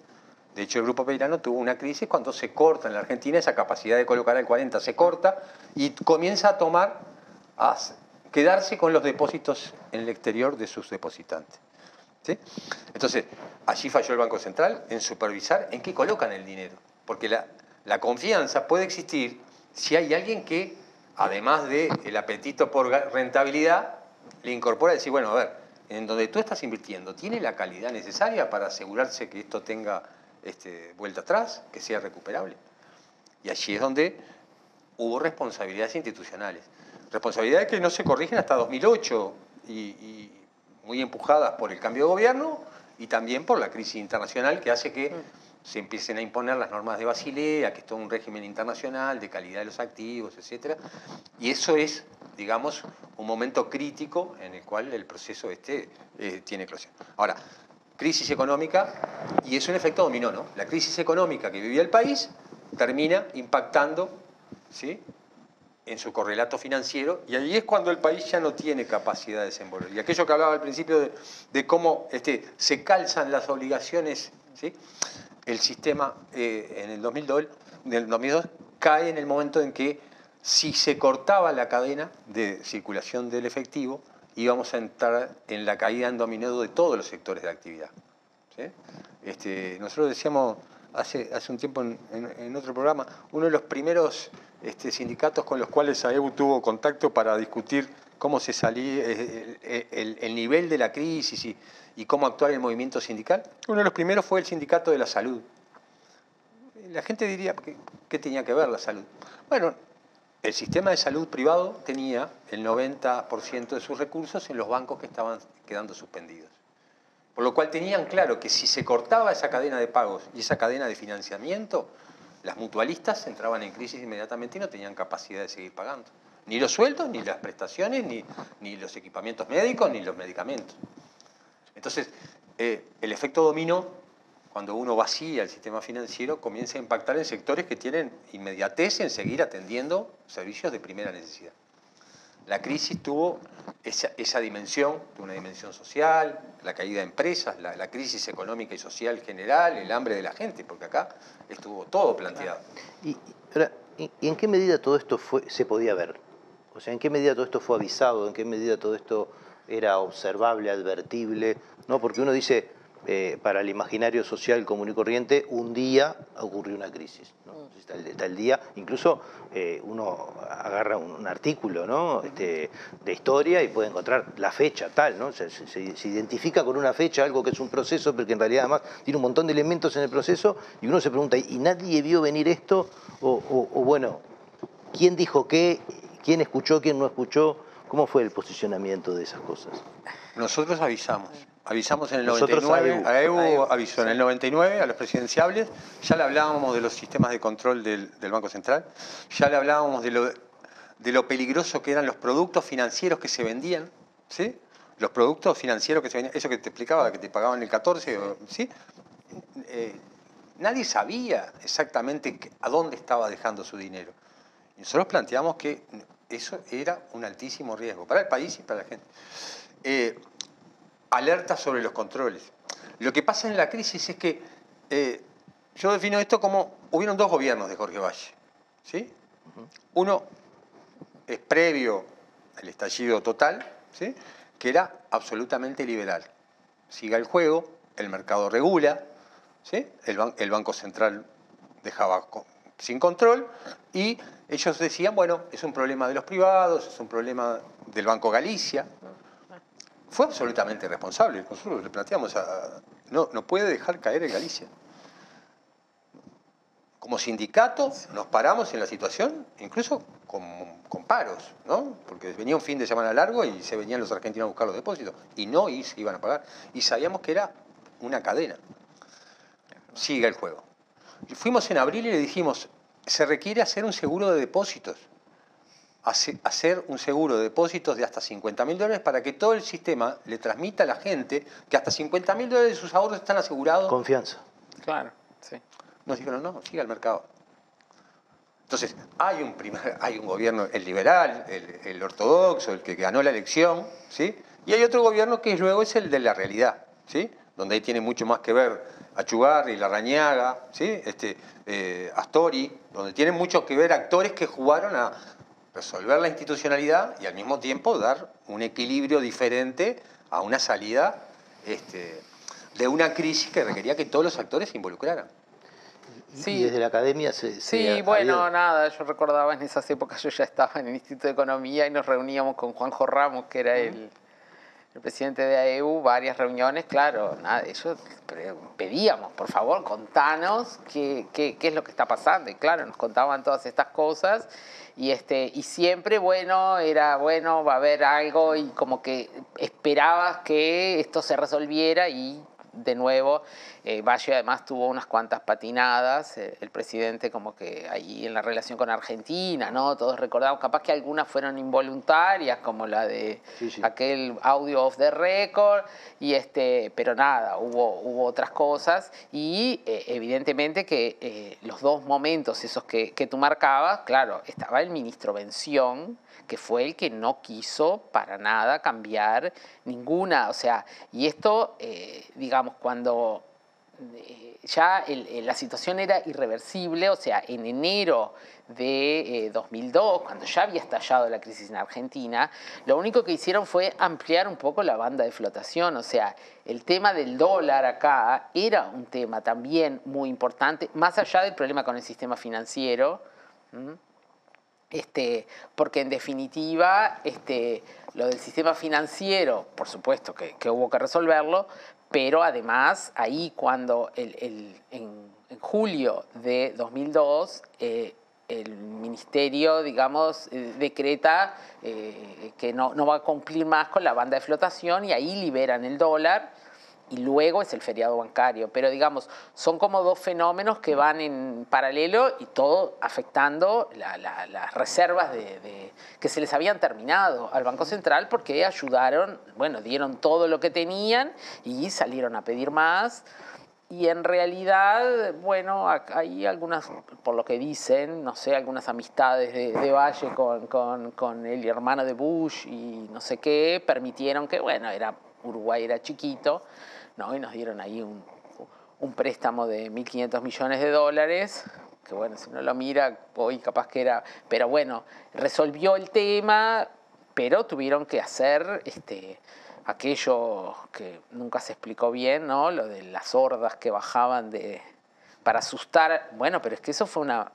De hecho, el Grupo Peirano tuvo una crisis cuando se corta en la Argentina, esa capacidad de colocar al 40 se corta y comienza a tomar, a quedarse con los depósitos en el exterior de sus depositantes. Entonces, allí falló el Banco Central en supervisar en qué colocan el dinero. Porque la, confianza puede existir si hay alguien que, además del apetito por rentabilidad, le incorpora y decir, bueno, a ver, en donde tú estás invirtiendo tiene la calidad necesaria para asegurarse que esto tenga este, vuelta atrás, que sea recuperable. Y allí es donde hubo responsabilidades institucionales. Responsabilidades que no se corrigen hasta 2008 y, y muy empujadas por el cambio de gobierno y también por la crisis internacional que hace que se empiecen a imponer las normas de Basilea, que es todo un régimen internacional de calidad de los activos, etc. Y eso es, digamos, un momento crítico en el cual el proceso este eh, tiene eclosión. Ahora, crisis económica, y es un efecto dominó, ¿no? La crisis económica que vivía el país termina impactando ¿sí? en su correlato financiero, y ahí es cuando el país ya no tiene capacidad de desenvolver. Y aquello que hablaba al principio de, de cómo este, se calzan las obligaciones, ¿sí? El sistema eh, en el 2002, en el 2002 cae en el momento en que si se cortaba la cadena de circulación del efectivo, íbamos a entrar en la caída en dominado de todos los sectores de actividad. Este, nosotros decíamos hace, hace un tiempo en, otro programa, uno de los primeros este, sindicatos con los cuales AEU tuvo contacto para discutir cómo se salía, el, el, el nivel de la crisis y, y cómo actuar en el movimiento sindical, uno de los primeros fue el sindicato de la salud. La gente diría, ¿qué, qué tenía que ver la salud? Bueno, el sistema de salud privado tenía el 90% de sus recursos en los bancos que estaban quedando suspendidos. Por lo cual tenían claro que si se cortaba esa cadena de pagos y esa cadena de financiamiento, las mutualistas entraban en crisis inmediatamente y no tenían capacidad de seguir pagando. Ni los sueldos, ni las prestaciones, ni, ni los equipamientos médicos, ni los medicamentos. Entonces, eh, el efecto dominó, cuando uno vacía el sistema financiero, comienza a impactar en sectores que tienen inmediatez en seguir atendiendo servicios de primera necesidad. La crisis tuvo esa, esa dimensión, una dimensión social, la caída de empresas, la, la, crisis económica y social general, el hambre de la gente, porque acá estuvo todo planteado. ¿Y, ¿y en qué medida todo esto fue, se podía ver? O sea, ¿en qué medida todo esto fue avisado? ¿En qué medida todo esto era observable, advertible? ¿No? Porque uno dice, eh, para el imaginario social común y corriente, un día ocurrió una crisis. ¿no? Está, el, está, el, día, incluso eh, uno agarra un, un artículo ¿no? este, de historia y puede encontrar la fecha tal, ¿no? Se, se, se, identifica con una fecha algo que es un proceso, pero que en realidad además tiene un montón de elementos en el proceso y uno se pregunta, ¿y nadie vio venir esto? O, o, o bueno, ¿quién dijo qué? ¿Quién escuchó? ¿Quién no escuchó? ¿Cómo fue el posicionamiento de esas cosas? Nosotros avisamos. Avisamos en el Nosotros 99, a EU, a EU avisó en el 99 a los presidenciables, ya le hablábamos de los sistemas de control del, del Banco Central, ya le hablábamos de lo, de lo, peligroso que eran los productos financieros que se vendían, ¿sí? Los productos financieros que se vendían, eso que te explicaba, que te pagaban el 14, ¿sí? Eh, nadie sabía exactamente a dónde estaba dejando su dinero. Nosotros planteamos que eso era un altísimo riesgo para el país y para la gente. Eh, alerta sobre los controles. Lo que pasa en la crisis es que eh, yo defino esto como hubieron dos gobiernos de Jorge Valle. ¿sí? Uno es previo al estallido total, ¿sí? que era absolutamente liberal. Siga el juego, el mercado regula, ¿sí? el, ban el Banco Central dejaba sin control y ellos decían, bueno, es un problema de los privados, es un problema del Banco Galicia, fue absolutamente responsable. Nosotros le planteamos. No, no puede dejar caer en Galicia. Como sindicato nos paramos en la situación, incluso con, paros, ¿no? Porque venía un fin de semana largo y se venían los argentinos a buscar los depósitos. Y no y se iban a pagar. Y sabíamos que era una cadena. Sigue el juego. Fuimos en abril y le dijimos, se requiere hacer un seguro de depósitos hacer un seguro de depósitos de hasta 50 mil dólares para que todo el sistema le transmita a la gente que hasta 50 mil dólares de sus ahorros están asegurados. Confianza. Claro, sí. Nos dijeron, no, siga el mercado. Entonces, hay un, primer, hay un gobierno, el liberal, el, el, ortodoxo, el que ganó la elección, ¿sí? Y hay otro gobierno que luego es el de la realidad, ¿sí? Donde ahí tiene mucho más que ver Achugarri, Larrañaga, ¿sí? Este, eh, Astori, donde tienen mucho que ver actores que jugaron a, resolver la institucionalidad y al mismo tiempo dar un equilibrio diferente a una salida este, de una crisis que requería que todos los actores se involucraran. Sí. Y desde la academia se... se sí, ha, bueno, nada, yo recordaba en esas épocas, yo ya estaba en el Instituto de Economía y nos reuníamos con Juanjo Ramos, que era el, el presidente de AEU, varias reuniones, claro, nada, ellos pedíamos, por favor, contanos qué, qué, qué, es lo que está pasando. Y claro, nos contaban todas estas cosas y, este, y siempre, bueno, era bueno, va a haber algo y como que esperabas que esto se resolviera y de nuevo. Eh, Valle además tuvo unas cuantas patinadas, eh, el presidente como que ahí en la relación con Argentina, ¿no? Todos recordamos, capaz que algunas fueron involuntarias, como la de aquel audio of the record, y este, pero nada, hubo, hubo otras cosas y eh, evidentemente que los dos momentos esos que, que tú marcabas, claro, estaba el ministro Bención, que fue el que no quiso para nada cambiar ninguna, o sea, y esto, eh, digamos, cuando eh, ya la situación era irreversible, o sea, en enero de 2002, eh, cuando ya había estallado la crisis en Argentina, lo único que hicieron fue ampliar un poco la banda de flotación, o sea, el tema del dólar acá era un tema también muy importante, más allá del problema con el sistema financiero. Este, porque en definitiva este, lo del sistema financiero, por supuesto que, hubo que resolverlo, pero además ahí cuando en, julio de 2002 eh, el ministerio, digamos, eh, decreta eh, que no, no va a cumplir más con la banda de flotación y ahí liberan el dólar y luego es el feriado bancario. Pero digamos, son como dos fenómenos que van en paralelo y todo afectando las reservas de, que se les habían terminado al Banco Central porque ayudaron, bueno, dieron todo lo que tenían y salieron a pedir más. Y en realidad, bueno, hay algunas, por lo que dicen, no sé, algunas amistades de, Valle con, con, con el hermano de Bush y no sé qué, permitieron que, bueno, era Uruguay era chiquito, ¿no? y nos dieron ahí un, un préstamo de 1.500 millones de dólares, que bueno, si uno lo mira, hoy capaz que era, pero bueno, resolvió el tema, pero tuvieron que hacer este, aquello que nunca se explicó bien, ¿no? Lo de las hordas que bajaban de, para asustar, bueno, pero es que eso fue una,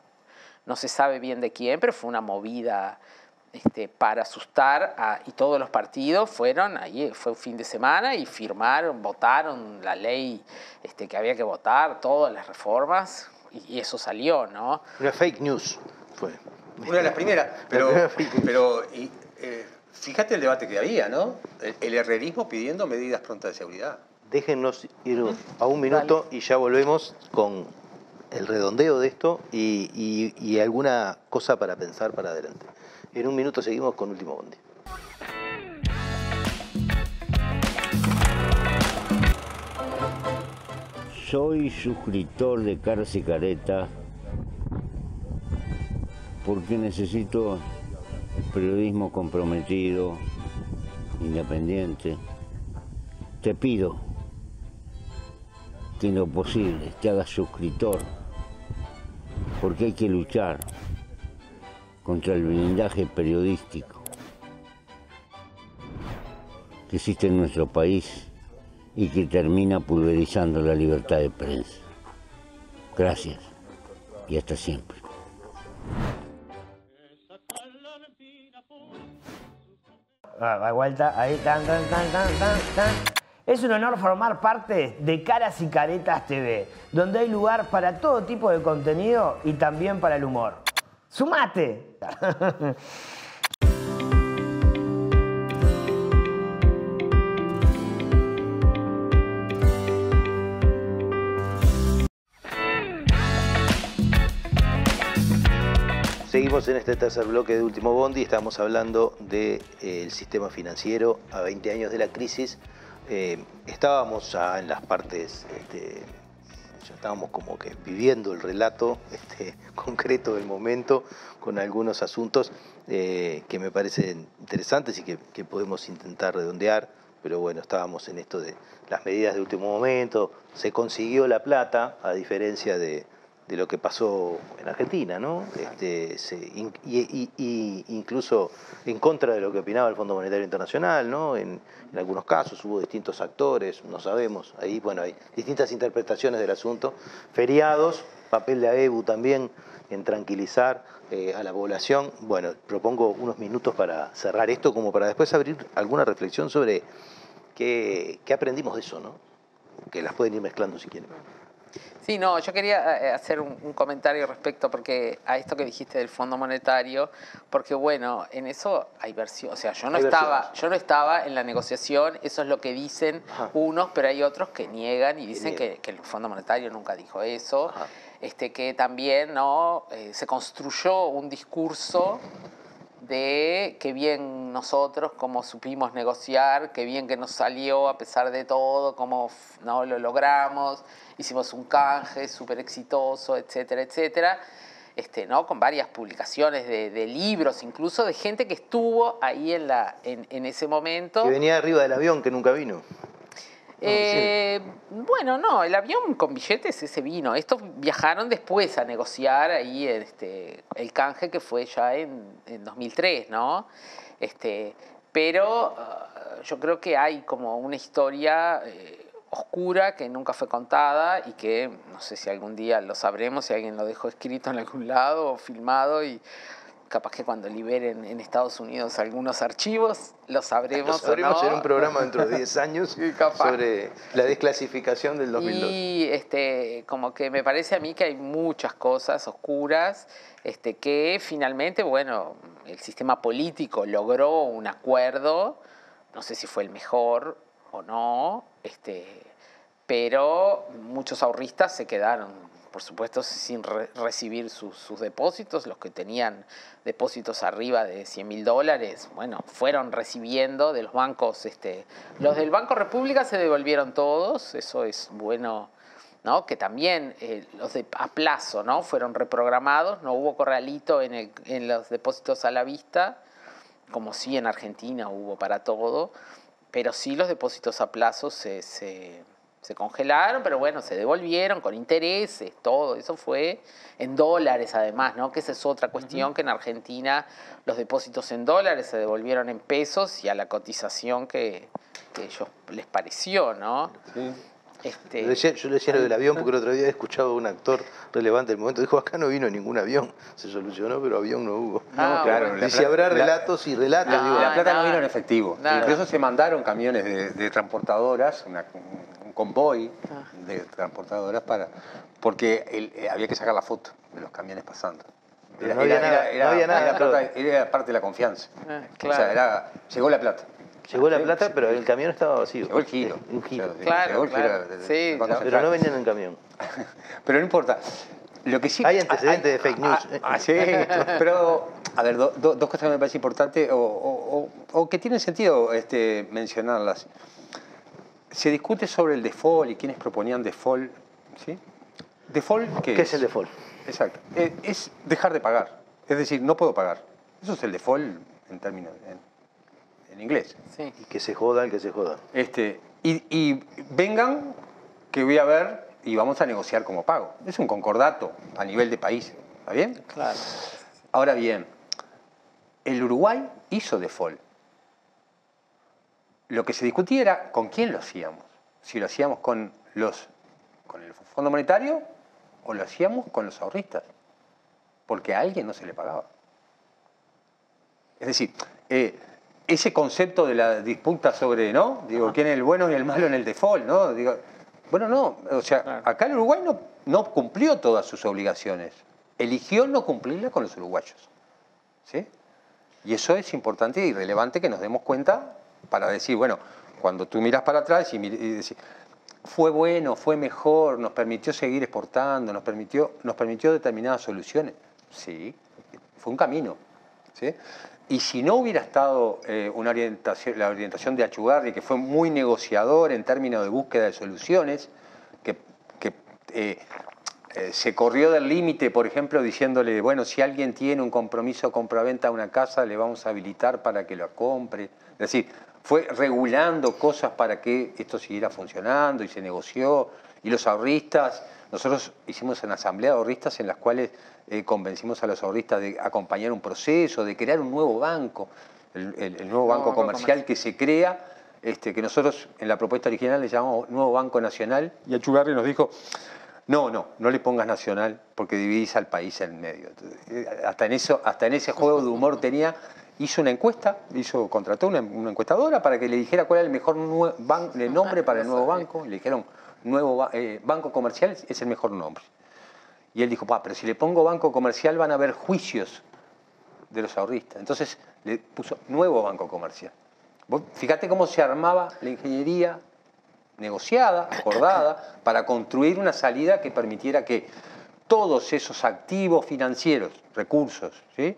no se sabe bien de quién, pero fue una movida este, para asustar y todos los partidos fueron, ahí fue un fin de semana y firmaron, votaron la ley este, que había que votar, todas las reformas y, eso salió, ¿no? Una fake news fue. Una de las primeras, pero, pero eh, fíjate el debate que había, ¿no? El, herrerismo pidiendo medidas prontas de seguridad. Déjennos ir a un minuto y ya volvemos con el redondeo de esto y alguna cosa para pensar para adelante. En un minuto seguimos con Último Bondi. Soy suscriptor de y Careta porque necesito periodismo comprometido, independiente. Te pido que en lo posible te hagas suscriptor porque hay que luchar contra el blindaje periodístico que existe en nuestro país y que termina pulverizando la libertad de prensa. Gracias y hasta siempre. Ah, vuelta, ahí, tan, tan, tan, tan, tan. Es un honor formar parte de Caras y Caretas TV, donde hay lugar para todo tipo de contenido y también para el humor. ¡Sumate! Seguimos en este tercer bloque de Último Bondi, estamos hablando del sistema financiero a 20 años de la crisis. Eh, estábamos ya en las partes este, estábamos como que viviendo el relato este, concreto del momento con algunos asuntos eh, que me parecen interesantes y que, podemos intentar redondear, pero bueno, estábamos en esto de las medidas de último momento, se consiguió la plata, a diferencia de, lo que pasó en Argentina, ¿no? Este, y, incluso en contra de lo que opinaba el Fondo Monetario Internacional, ¿no? En, algunos casos hubo distintos actores, no sabemos, ahí bueno, hay distintas interpretaciones del asunto. Feriados, papel de AEBU también en tranquilizar eh, a la población. Bueno, propongo unos minutos para cerrar esto, como para después abrir alguna reflexión sobre ¿Qué, qué aprendimos de eso, no? Que las pueden ir mezclando si quieren. Sí, no, yo quería eh, hacer un, un comentario respecto porque a esto que dijiste del Fondo Monetario, porque bueno, en eso hay versión, o sea, yo no Hay estaba, versiones. yo no estaba en la negociación, eso es lo que dicen Ajá. unos, pero hay otros que niegan y dicen que, que el Fondo Monetario nunca dijo eso, Ajá. este que también no Eh, se construyó un discurso de qué bien nosotros, cómo supimos negociar, qué bien que nos salió a pesar de todo, cómo no lo logramos, hicimos un canje súper exitoso, etcétera, etcétera. Este, ¿no? Con varias publicaciones de, de libros, incluso de gente que estuvo ahí en, la, en, en ese momento. Que venía arriba del avión que nunca vino. Eh, Bueno, no, el avión con billetes ese vino. Estos viajaron después a negociar ahí este, el canje que fue ya en, en 2003, ¿no? Este, pero ah, yo creo que hay como una historia eh, oscura que nunca fue contada y que no sé si algún día lo sabremos, si alguien lo dejó escrito en algún lado o filmado y capaz que cuando liberen en Estados Unidos algunos archivos lo sabremos. Lo o sabremos no. en un programa dentro de 10 años sobre la desclasificación del 2002. Y este, como que me parece a mí que hay muchas cosas oscuras este, que finalmente, bueno, el sistema político logró un acuerdo, no sé si fue el mejor o no, este, pero muchos ahorristas se quedaron, por supuesto, sin re- recibir sus, depósitos, los que tenían depósitos arriba de 100 mil dólares, bueno, fueron recibiendo de los bancos, este, los del Banco República se devolvieron todos, eso es bueno, ¿no? Que también eh, los de a plazo, ¿no? Fueron reprogramados, no hubo corralito en, el- en los depósitos a la vista, como sí en Argentina hubo para todo, pero sí los depósitos a plazo se, se congelaron, pero bueno, se devolvieron con intereses, todo, eso fue en dólares además, ¿no? Que esa es otra cuestión, que en Argentina los depósitos en dólares se devolvieron en pesos y a la cotización que, que ellos les pareció, ¿no? Sí. Este, Yo decía, yo le decía lo del avión porque el otro día he escuchado a un actor relevante del momento. Dijo, acá no vino ningún avión. Se solucionó, pero avión no hubo. Ah, claro, bueno. la Dice, habrá la- relatos y relatos. No, digo, La plata no vino en efectivo. Nada. Incluso se mandaron camiones de, de transportadoras, una- un convoy Ah. de transportadoras para porque el- eh, había que sacar la foto de los camiones pasando. Pero no había nada, no había nada, era plata- era parte de la confianza. Ah, O claro. sea, era, llegó la plata. Llegó la plata, pero el camión estaba vacío. Llegó el giro. Un giro. Claro, llegó el giro claro. Sí, no. Pero no venían en camión. Pero no importa. Lo que sí, Hay antecedentes de fake news. Ah, ah, sí, pero a ver, do- do- dos cosas que me parecen importantes o, o- o- o que tienen sentido este, mencionarlas. Se discute sobre el default y quienes proponían default. ¿sí? ¿Default qué, ¿Qué es el default? Exacto. Eh, Es dejar de pagar. Es decir, no puedo pagar. Eso es el default en términos en, en inglés. Sí. Y que se joda el que se joda. Este, y, y vengan que voy a ver y vamos a negociar como pago. Es un concordato a nivel de país. ¿Está bien? Claro. Ahora bien, el Uruguay hizo default. Lo que se discutía era con quién lo hacíamos. Si lo hacíamos con, los, con el Fondo Monetario o lo hacíamos con los ahorristas. Porque a alguien no se le pagaba. Es decir, eh, ese concepto de la disputa sobre, ¿no? Digo, quién es el bueno y el malo en el default, ¿no? Digo, bueno, no, o sea, Claro. acá el Uruguay no, no cumplió todas sus obligaciones. Eligió no cumplirlas con los uruguayos. ¿Sí? Y eso es importante y relevante que nos demos cuenta para decir, bueno, cuando tú miras para atrás y, y decís, fue bueno, fue mejor, nos permitió seguir exportando, nos permitió, nos permitió determinadas soluciones. Sí, fue un camino. ¿sí? Y si no hubiera estado eh, una orientación, la orientación de Achugarri, que fue muy negociador en términos de búsqueda de soluciones, que, eh, eh, se corrió del límite, por ejemplo, diciéndole, bueno, si alguien tiene un compromiso compraventa a una casa, le vamos a habilitar para que la compre. Es decir, fue regulando cosas para que esto siguiera funcionando y se negoció. Y los ahorristas, nosotros hicimos una asamblea de ahorristas en las cuales eh, convencimos a los ahorristas de acompañar un proceso, de crear un nuevo banco, el, el- el nuevo banco banco comercial comercial. que se crea, este, que nosotros en la propuesta original le llamamos Nuevo Banco Nacional, y Achugarri nos dijo, no, no, no le pongas nacional porque dividís al país en medio. Entonces, eh, hasta, en eso, hasta en ese juego de humor tenía hizo una encuesta, hizo, contrató una, una encuestadora para que le dijera cuál era el mejor ban- el nombre para el nuevo banco. Le dijeron, nuevo eh, banco comercial es el mejor nombre. Y él dijo, pero si le pongo banco comercial van a haber juicios de los ahorristas. Entonces le puso nuevo banco comercial. Vos fíjate cómo se armaba la ingeniería negociada, acordada, para construir una salida que permitiera que todos esos activos financieros, recursos, ¿sí?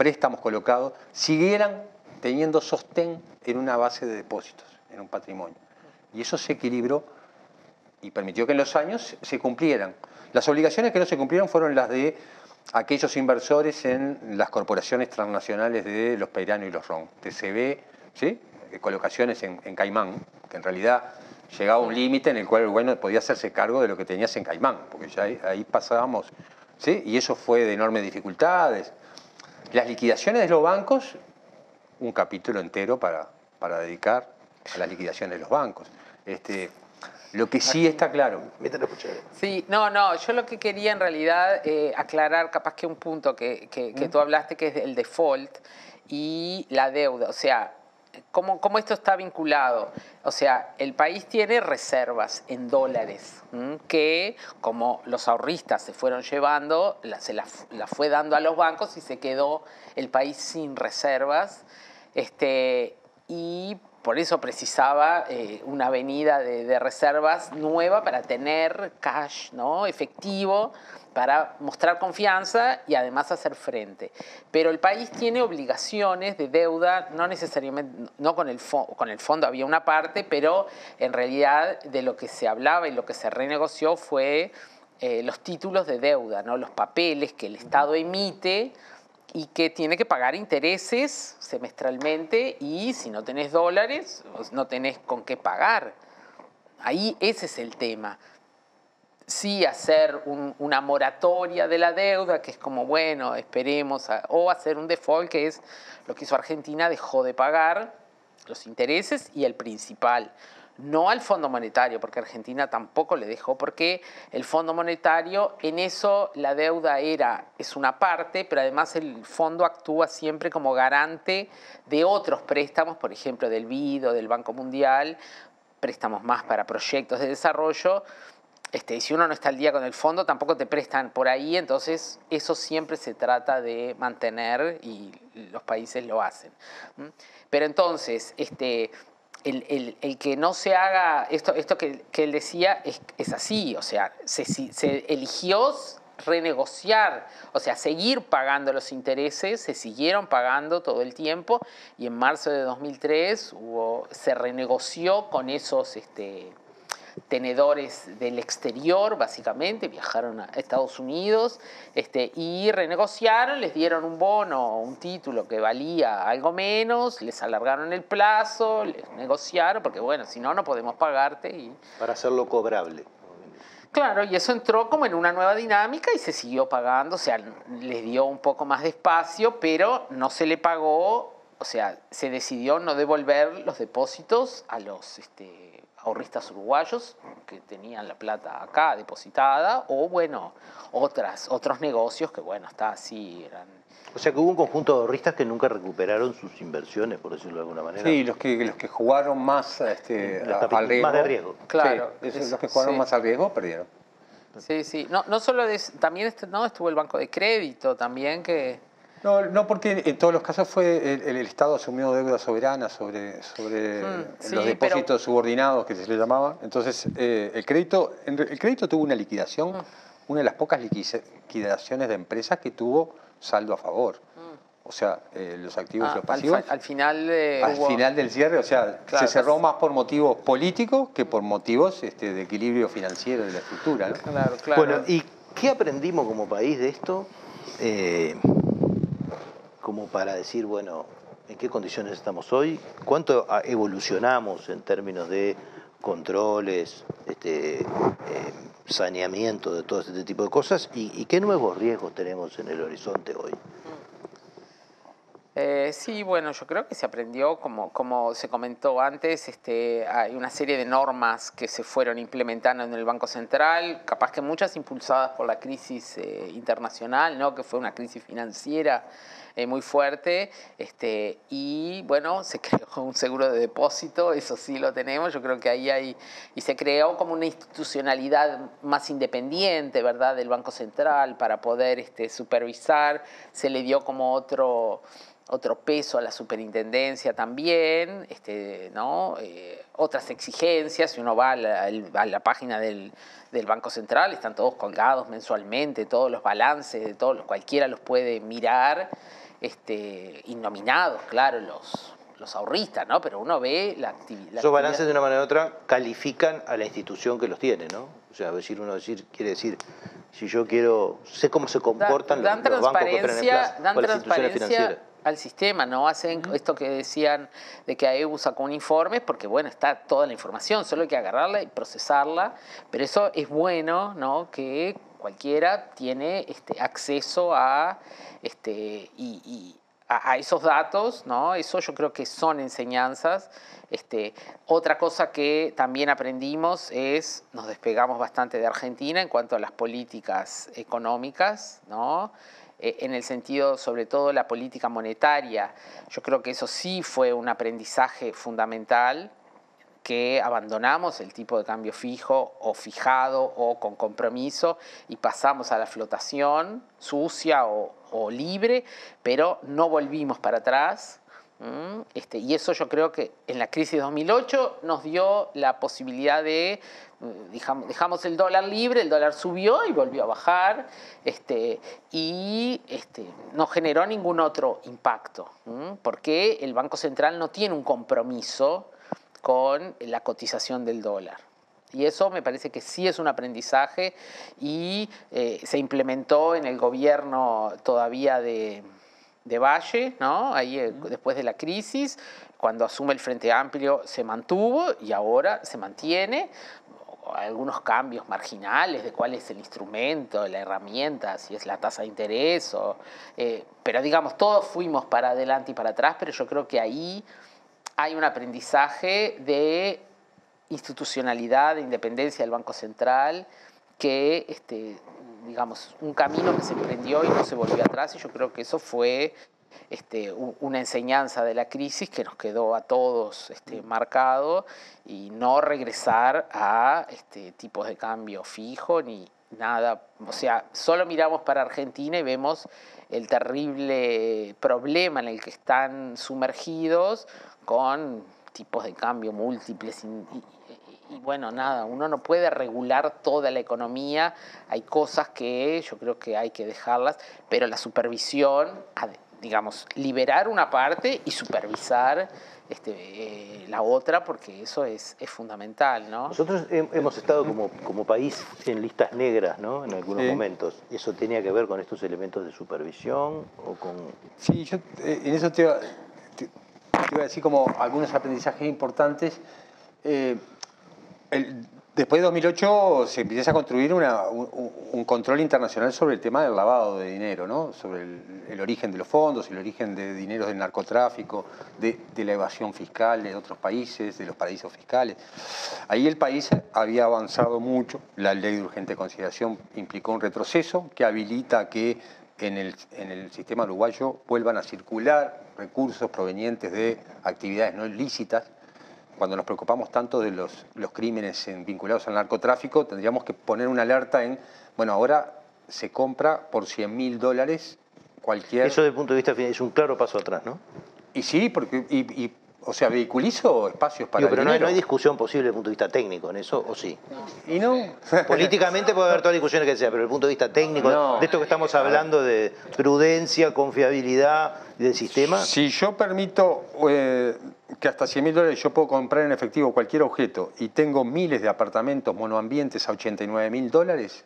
Préstamos colocados, siguieran teniendo sostén en una base de depósitos, en un patrimonio. Y eso se equilibró y permitió que en los años se cumplieran. Las obligaciones que no se cumplieron fueron las de aquellos inversores en las corporaciones transnacionales de los Peirano y los RON, TCB, ¿sí? Eh, colocaciones en, en Caimán, que en realidad llegaba a un límite en el cual el bueno podía hacerse cargo de lo que tenías en Caimán, porque ya ahí, ahí pasábamos, ¿sí? y eso fue de enormes dificultades. Las liquidaciones de los bancos, un capítulo entero para, para dedicar a las liquidaciones de los bancos. Este, lo que sí está claro. Sí, no, no, yo lo que quería en realidad eh, aclarar capaz que un punto que, que- que tú hablaste que es el default y la deuda, o sea, ¿cómo, cómo esto está vinculado? O sea, el país tiene reservas en dólares que como los ahorristas se fueron llevando, la- se las la fue dando a los bancos y se quedó el país sin reservas. Este, y por eso precisaba eh, una avenida de, reservas nueva para tener cash ¿no? efectivo, para mostrar confianza y además hacer frente. Pero el país tiene obligaciones de deuda, no necesariamente, no con el, con el fondo había una parte, pero en realidad de lo que se hablaba y lo que se renegoció fue eh, los títulos de deuda, ¿no? los papeles que el Estado emite y que tiene que pagar intereses semestralmente y si no tenés dólares, no tenés con qué pagar. Ahí ese es el tema. Sí hacer un- una moratoria de la deuda, que es como, bueno, esperemos, o hacer un default, que es lo que hizo Argentina, dejó de pagar los intereses y el principal. No al Fondo Monetario, porque Argentina tampoco le dejó, porque el Fondo Monetario, en eso la deuda era, es una parte, pero además el fondo actúa siempre como garante de otros préstamos, por ejemplo, del BID o del Banco Mundial, préstamos más para proyectos de desarrollo. Este, y si uno no está al día con el fondo, tampoco te prestan por ahí, entonces eso siempre se trata de mantener y los países lo hacen. Pero entonces, este, el, el- el que no se haga, esto, esto que, que él decía es, es así, o sea, se, se eligió renegociar, o sea, seguir pagando los intereses, se siguieron pagando todo el tiempo y en marzo de 2003 hubo, se renegoció con esos... Este, tenedores del exterior, básicamente, viajaron a Estados Unidos este, y renegociaron, les dieron un bono, un título que valía algo menos, les alargaron el plazo, les negociaron, porque bueno, si no, no podemos pagarte. Y, Para hacerlo cobrable. Claro, y eso entró como en una nueva dinámica y se siguió pagando, o sea, les dio un poco más de espacio, pero no se le pagó, o sea, se decidió no devolver los depósitos a los este, ahorristas uruguayos que tenían la plata acá depositada, o bueno, otras, otros negocios que bueno, está así, eran... O sea que hubo un conjunto de ahorristas que nunca recuperaron sus inversiones, por decirlo de alguna manera. sí, los que, los que jugaron más este, a- al riesgo. más de riesgo. Claro, Sí, esos es- los que jugaron sí. más al riesgo perdieron. Sí, sí, no, no solo de, también no, estuvo el Banco de Crédito también que... No, no, porque en todos los casos fue el, el Estado asumió deuda soberana sobre, sobre Mm, sí, los depósitos subordinados que se le llamaba. Entonces, eh, el, crédito, el crédito tuvo una liquidación, Mm. una de las pocas liquidaciones de empresas que tuvo saldo a favor. O sea, eh, los activos Mm. Ah, y los pasivos. al final eh, al hubo- final del cierre, o sea, Claro, se cerró pues- más por motivos políticos que por motivos este, de equilibrio financiero de la estructura. ¿no? Claro, claro. Bueno, ¿y qué aprendimos como país de esto? Como para decir, bueno, ¿en qué condiciones estamos hoy? ¿Cuánto ah, evolucionamos en términos de controles, este, eh, saneamiento de todo este tipo de cosas? ¿Y, y qué nuevos riesgos tenemos en el horizonte hoy? Eh, sí, bueno, yo creo que se aprendió, como, como se comentó antes, este, hay una serie de normas que se fueron implementando en el Banco Central, capaz que muchas impulsadas por la crisis eh, internacional, ¿no? que fue una crisis financiera eh, muy fuerte. Este, y bueno, se creó un seguro de depósito, eso sí lo tenemos, yo creo que ahí hay, y se creó como una institucionalidad más independiente, ¿verdad?, del Banco Central para poder este, supervisar, se le dio como otro otro peso a la superintendencia también, este, ¿no? Eh, otras exigencias, si uno va a la, página del, Banco Central, están todos colgados mensualmente, todos los balances, de todos, cualquiera los puede mirar, este, nominados, claro, los, los ahorristas, ¿no? Pero uno ve la actividad. Esos balances de una manera u otra califican a la institución que los tiene, ¿no? O sea, decir uno decir, quiere decir, si yo quiero, sé cómo se comportan dan, los, bancos que operan en dan transparencia al sistema, no hacen esto que decían de que AEU sacó un informe, porque bueno, está toda la información, solo hay que agarrarla y procesarla, pero eso es bueno, ¿no? Que cualquiera tiene este, acceso a, este, y, a, esos datos, ¿no? Eso yo creo que son enseñanzas. Este, otra cosa que también aprendimos es, nos despegamos bastante de Argentina en cuanto a las políticas económicas, ¿no? Eh, en el sentido sobre todo la política monetaria. Yo creo que eso sí fue un aprendizaje fundamental que abandonamos el tipo de cambio fijo o fijado o con compromiso y pasamos a la flotación sucia o, o libre, pero no volvimos para atrás este, y eso yo creo que en la crisis de 2008 nos dio la posibilidad de, mm, dejamos, el dólar libre, el dólar subió y volvió a bajar, este, y este, no generó ningún otro impacto, porque el Banco Central no tiene un compromiso con la cotización del dólar. Y eso me parece que sí es un aprendizaje y eh, se implementó en el gobierno todavía de, de Valle, ¿no? Ahí eh, después de la crisis, cuando asume el Frente Amplio se mantuvo y ahora se mantiene. Algunos cambios marginales de cuál es el instrumento, la herramienta, si es la tasa de interés, o, eh, pero digamos, todos fuimos para adelante y para atrás, pero yo creo que ahí hay un aprendizaje de institucionalidad, de independencia del Banco Central, que este, digamos, un camino que se emprendió y no se volvió atrás y yo creo que eso fue este, una enseñanza de la crisis que nos quedó a todos este, marcado y no regresar a este, tipos de cambio fijo ni nada. O sea, solo miramos para Argentina y vemos el terrible problema en el que están sumergidos con tipos de cambio múltiples y bueno, nada, uno no puede regular toda la economía, hay cosas que yo creo que hay que dejarlas, pero la supervisión, digamos, liberar una parte y supervisar este, eh, la otra, porque eso es, es fundamental, ¿no? Nosotros hemos estado como, como país en listas negras, ¿no? En algunos momentos. ¿Eso tenía que ver con estos elementos de supervisión o con...? Sí, yo eh, en eso te iba, a decir como algunos aprendizajes importantes. Eh, después de 2008 se empieza a construir un, control internacional sobre el tema del lavado de dinero, ¿no? sobre el, origen de los fondos, el origen de dinero del narcotráfico, de, la evasión fiscal de otros países, de los paraísos fiscales. Ahí el país había avanzado mucho, la ley de urgente consideración implicó un retroceso que habilita que en el, en el sistema uruguayo vuelvan a circular recursos provenientes de actividades no ilícitas, cuando nos preocupamos tanto de los, los crímenes vinculados al narcotráfico, tendríamos que poner una alerta en, bueno, ahora se compra por 100 mil dólares cualquier... Eso desde el punto de vista es un claro paso atrás, ¿no? Y sí, porque y, o sea, vehiculizo espacios para. pero no hay, discusión posible desde el punto de vista técnico en eso, ¿o sí? Y no. Políticamente puede haber todas las discusiones que sea, pero desde el punto de vista técnico, de esto que estamos hablando de prudencia, confiabilidad del sistema. Si yo permito eh, que hasta 100 mil dólares yo puedo comprar en efectivo cualquier objeto y tengo miles de apartamentos monoambientes a 89 mil dólares,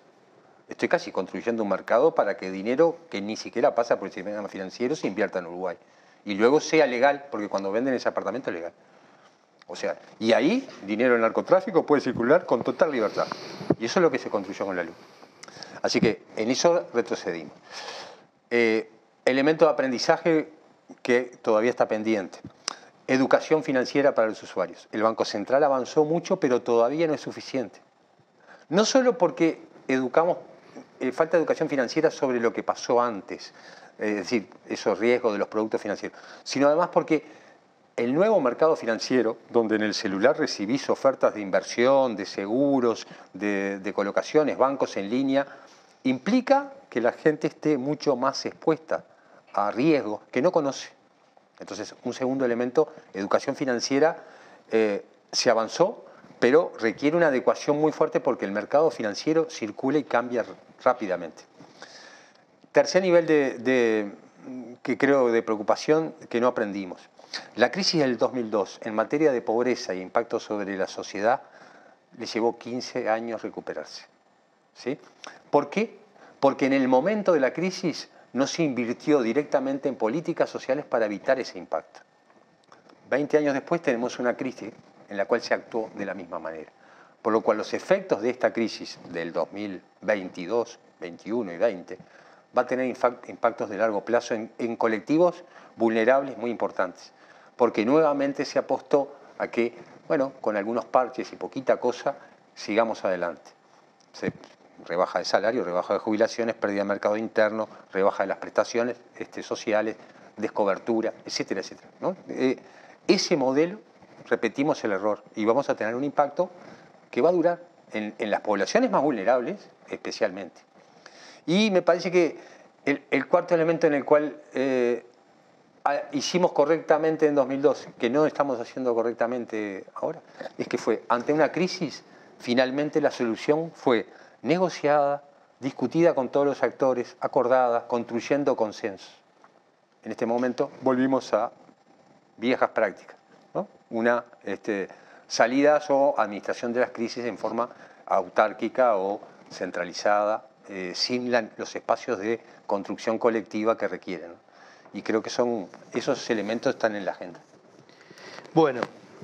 estoy casi construyendo un mercado para que dinero que ni siquiera pasa por el sistema financiero se invierta en Uruguay y luego sea legal, porque cuando venden ese apartamento es legal. O sea, y ahí dinero en narcotráfico puede circular con total libertad. Y eso es lo que se construyó con la luz. Así que en eso retrocedimos. Eh, elemento de aprendizaje que todavía está pendiente. Educación financiera para los usuarios. El Banco Central avanzó mucho, pero todavía no es suficiente. No solo porque educamos eh, falta educación financiera sobre lo que pasó antes, es decir, esos riesgos de los productos financieros, sino además porque el nuevo mercado financiero, donde en el celular recibís ofertas de inversión, de seguros, de, colocaciones, bancos en línea, implica que la gente esté mucho más expuesta a riesgos que no conoce. Entonces, un segundo elemento, educación financiera, eh, se avanzó, pero requiere una adecuación muy fuerte porque el mercado financiero circula y cambia rápidamente. Tercer nivel de, que creo de preocupación que no aprendimos. La crisis del 2002 en materia de pobreza y impacto sobre la sociedad le llevó 15 años recuperarse. ¿Sí? ¿Por qué? Porque en el momento de la crisis no se invirtió directamente en políticas sociales para evitar ese impacto. Veinte años después tenemos una crisis en la cual se actuó de la misma manera. Por lo cual los efectos de esta crisis del 2022, 21 y 20 va a tener impactos de largo plazo en, colectivos vulnerables muy importantes, porque nuevamente se apostó a que, bueno, con algunos parches y poquita cosa, sigamos adelante rebaja de salario, rebaja de jubilaciones, pérdida de mercado interno, rebaja de las prestaciones este, sociales, descobertura, etcétera, etcétera. Eh, ese modelo, repetimos el error y vamos a tener un impacto que va a durar en, las poblaciones más vulnerables especialmente. Y me parece que el, cuarto elemento en el cual eh, hicimos correctamente en 2002, que no estamos haciendo correctamente ahora, es que fue ante una crisis, finalmente la solución fue negociada, discutida con todos los actores, acordada, construyendo consensos. En este momento volvimos a viejas prácticas, una este, salidas o administración de las crisis en forma autárquica o centralizada, eh, sin los espacios de construcción colectiva que requieren. Y creo que son esos elementos están en la agenda. Bueno,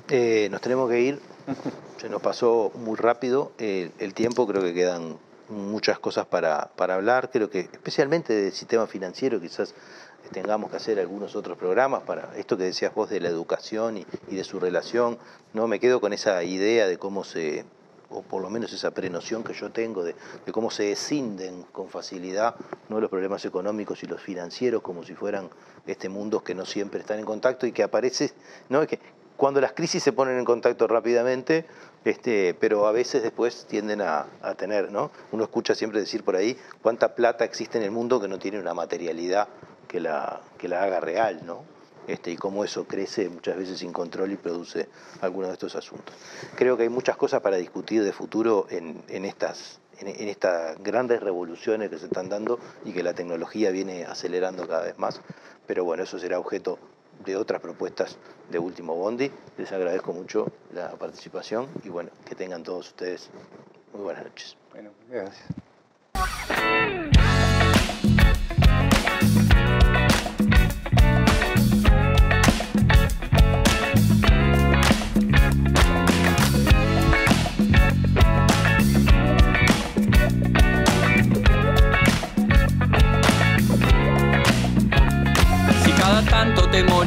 eh, nos tenemos que ir. Se nos pasó muy rápido el tiempo, creo que quedan muchas cosas para, para hablar, creo que especialmente del sistema financiero, quizás tengamos que hacer algunos otros programas para esto que decías vos de la educación y, de su relación. No me quedo con esa idea de cómo se, o por lo menos esa prenoción que yo tengo de, cómo se escinden con facilidad ¿no? los problemas económicos y los financieros como si fueran este mundos que no siempre están en contacto y que aparece, ¿no? que, cuando las crisis se ponen en contacto rápidamente, este, pero a veces después tienden a, tener, ¿no? Uno escucha siempre decir por ahí cuánta plata existe en el mundo que no tiene una materialidad que la, que la haga real, ¿no? Este, y cómo eso crece muchas veces sin control y produce algunos de estos asuntos. Creo que hay muchas cosas para discutir de futuro en, estas en, estas grandes revoluciones que se están dando y que la tecnología viene acelerando cada vez más. Pero bueno, eso será objeto de otras propuestas de Último Bondi. Les agradezco mucho la participación y bueno, que tengan todos ustedes muy buenas noches. Bueno, gracias.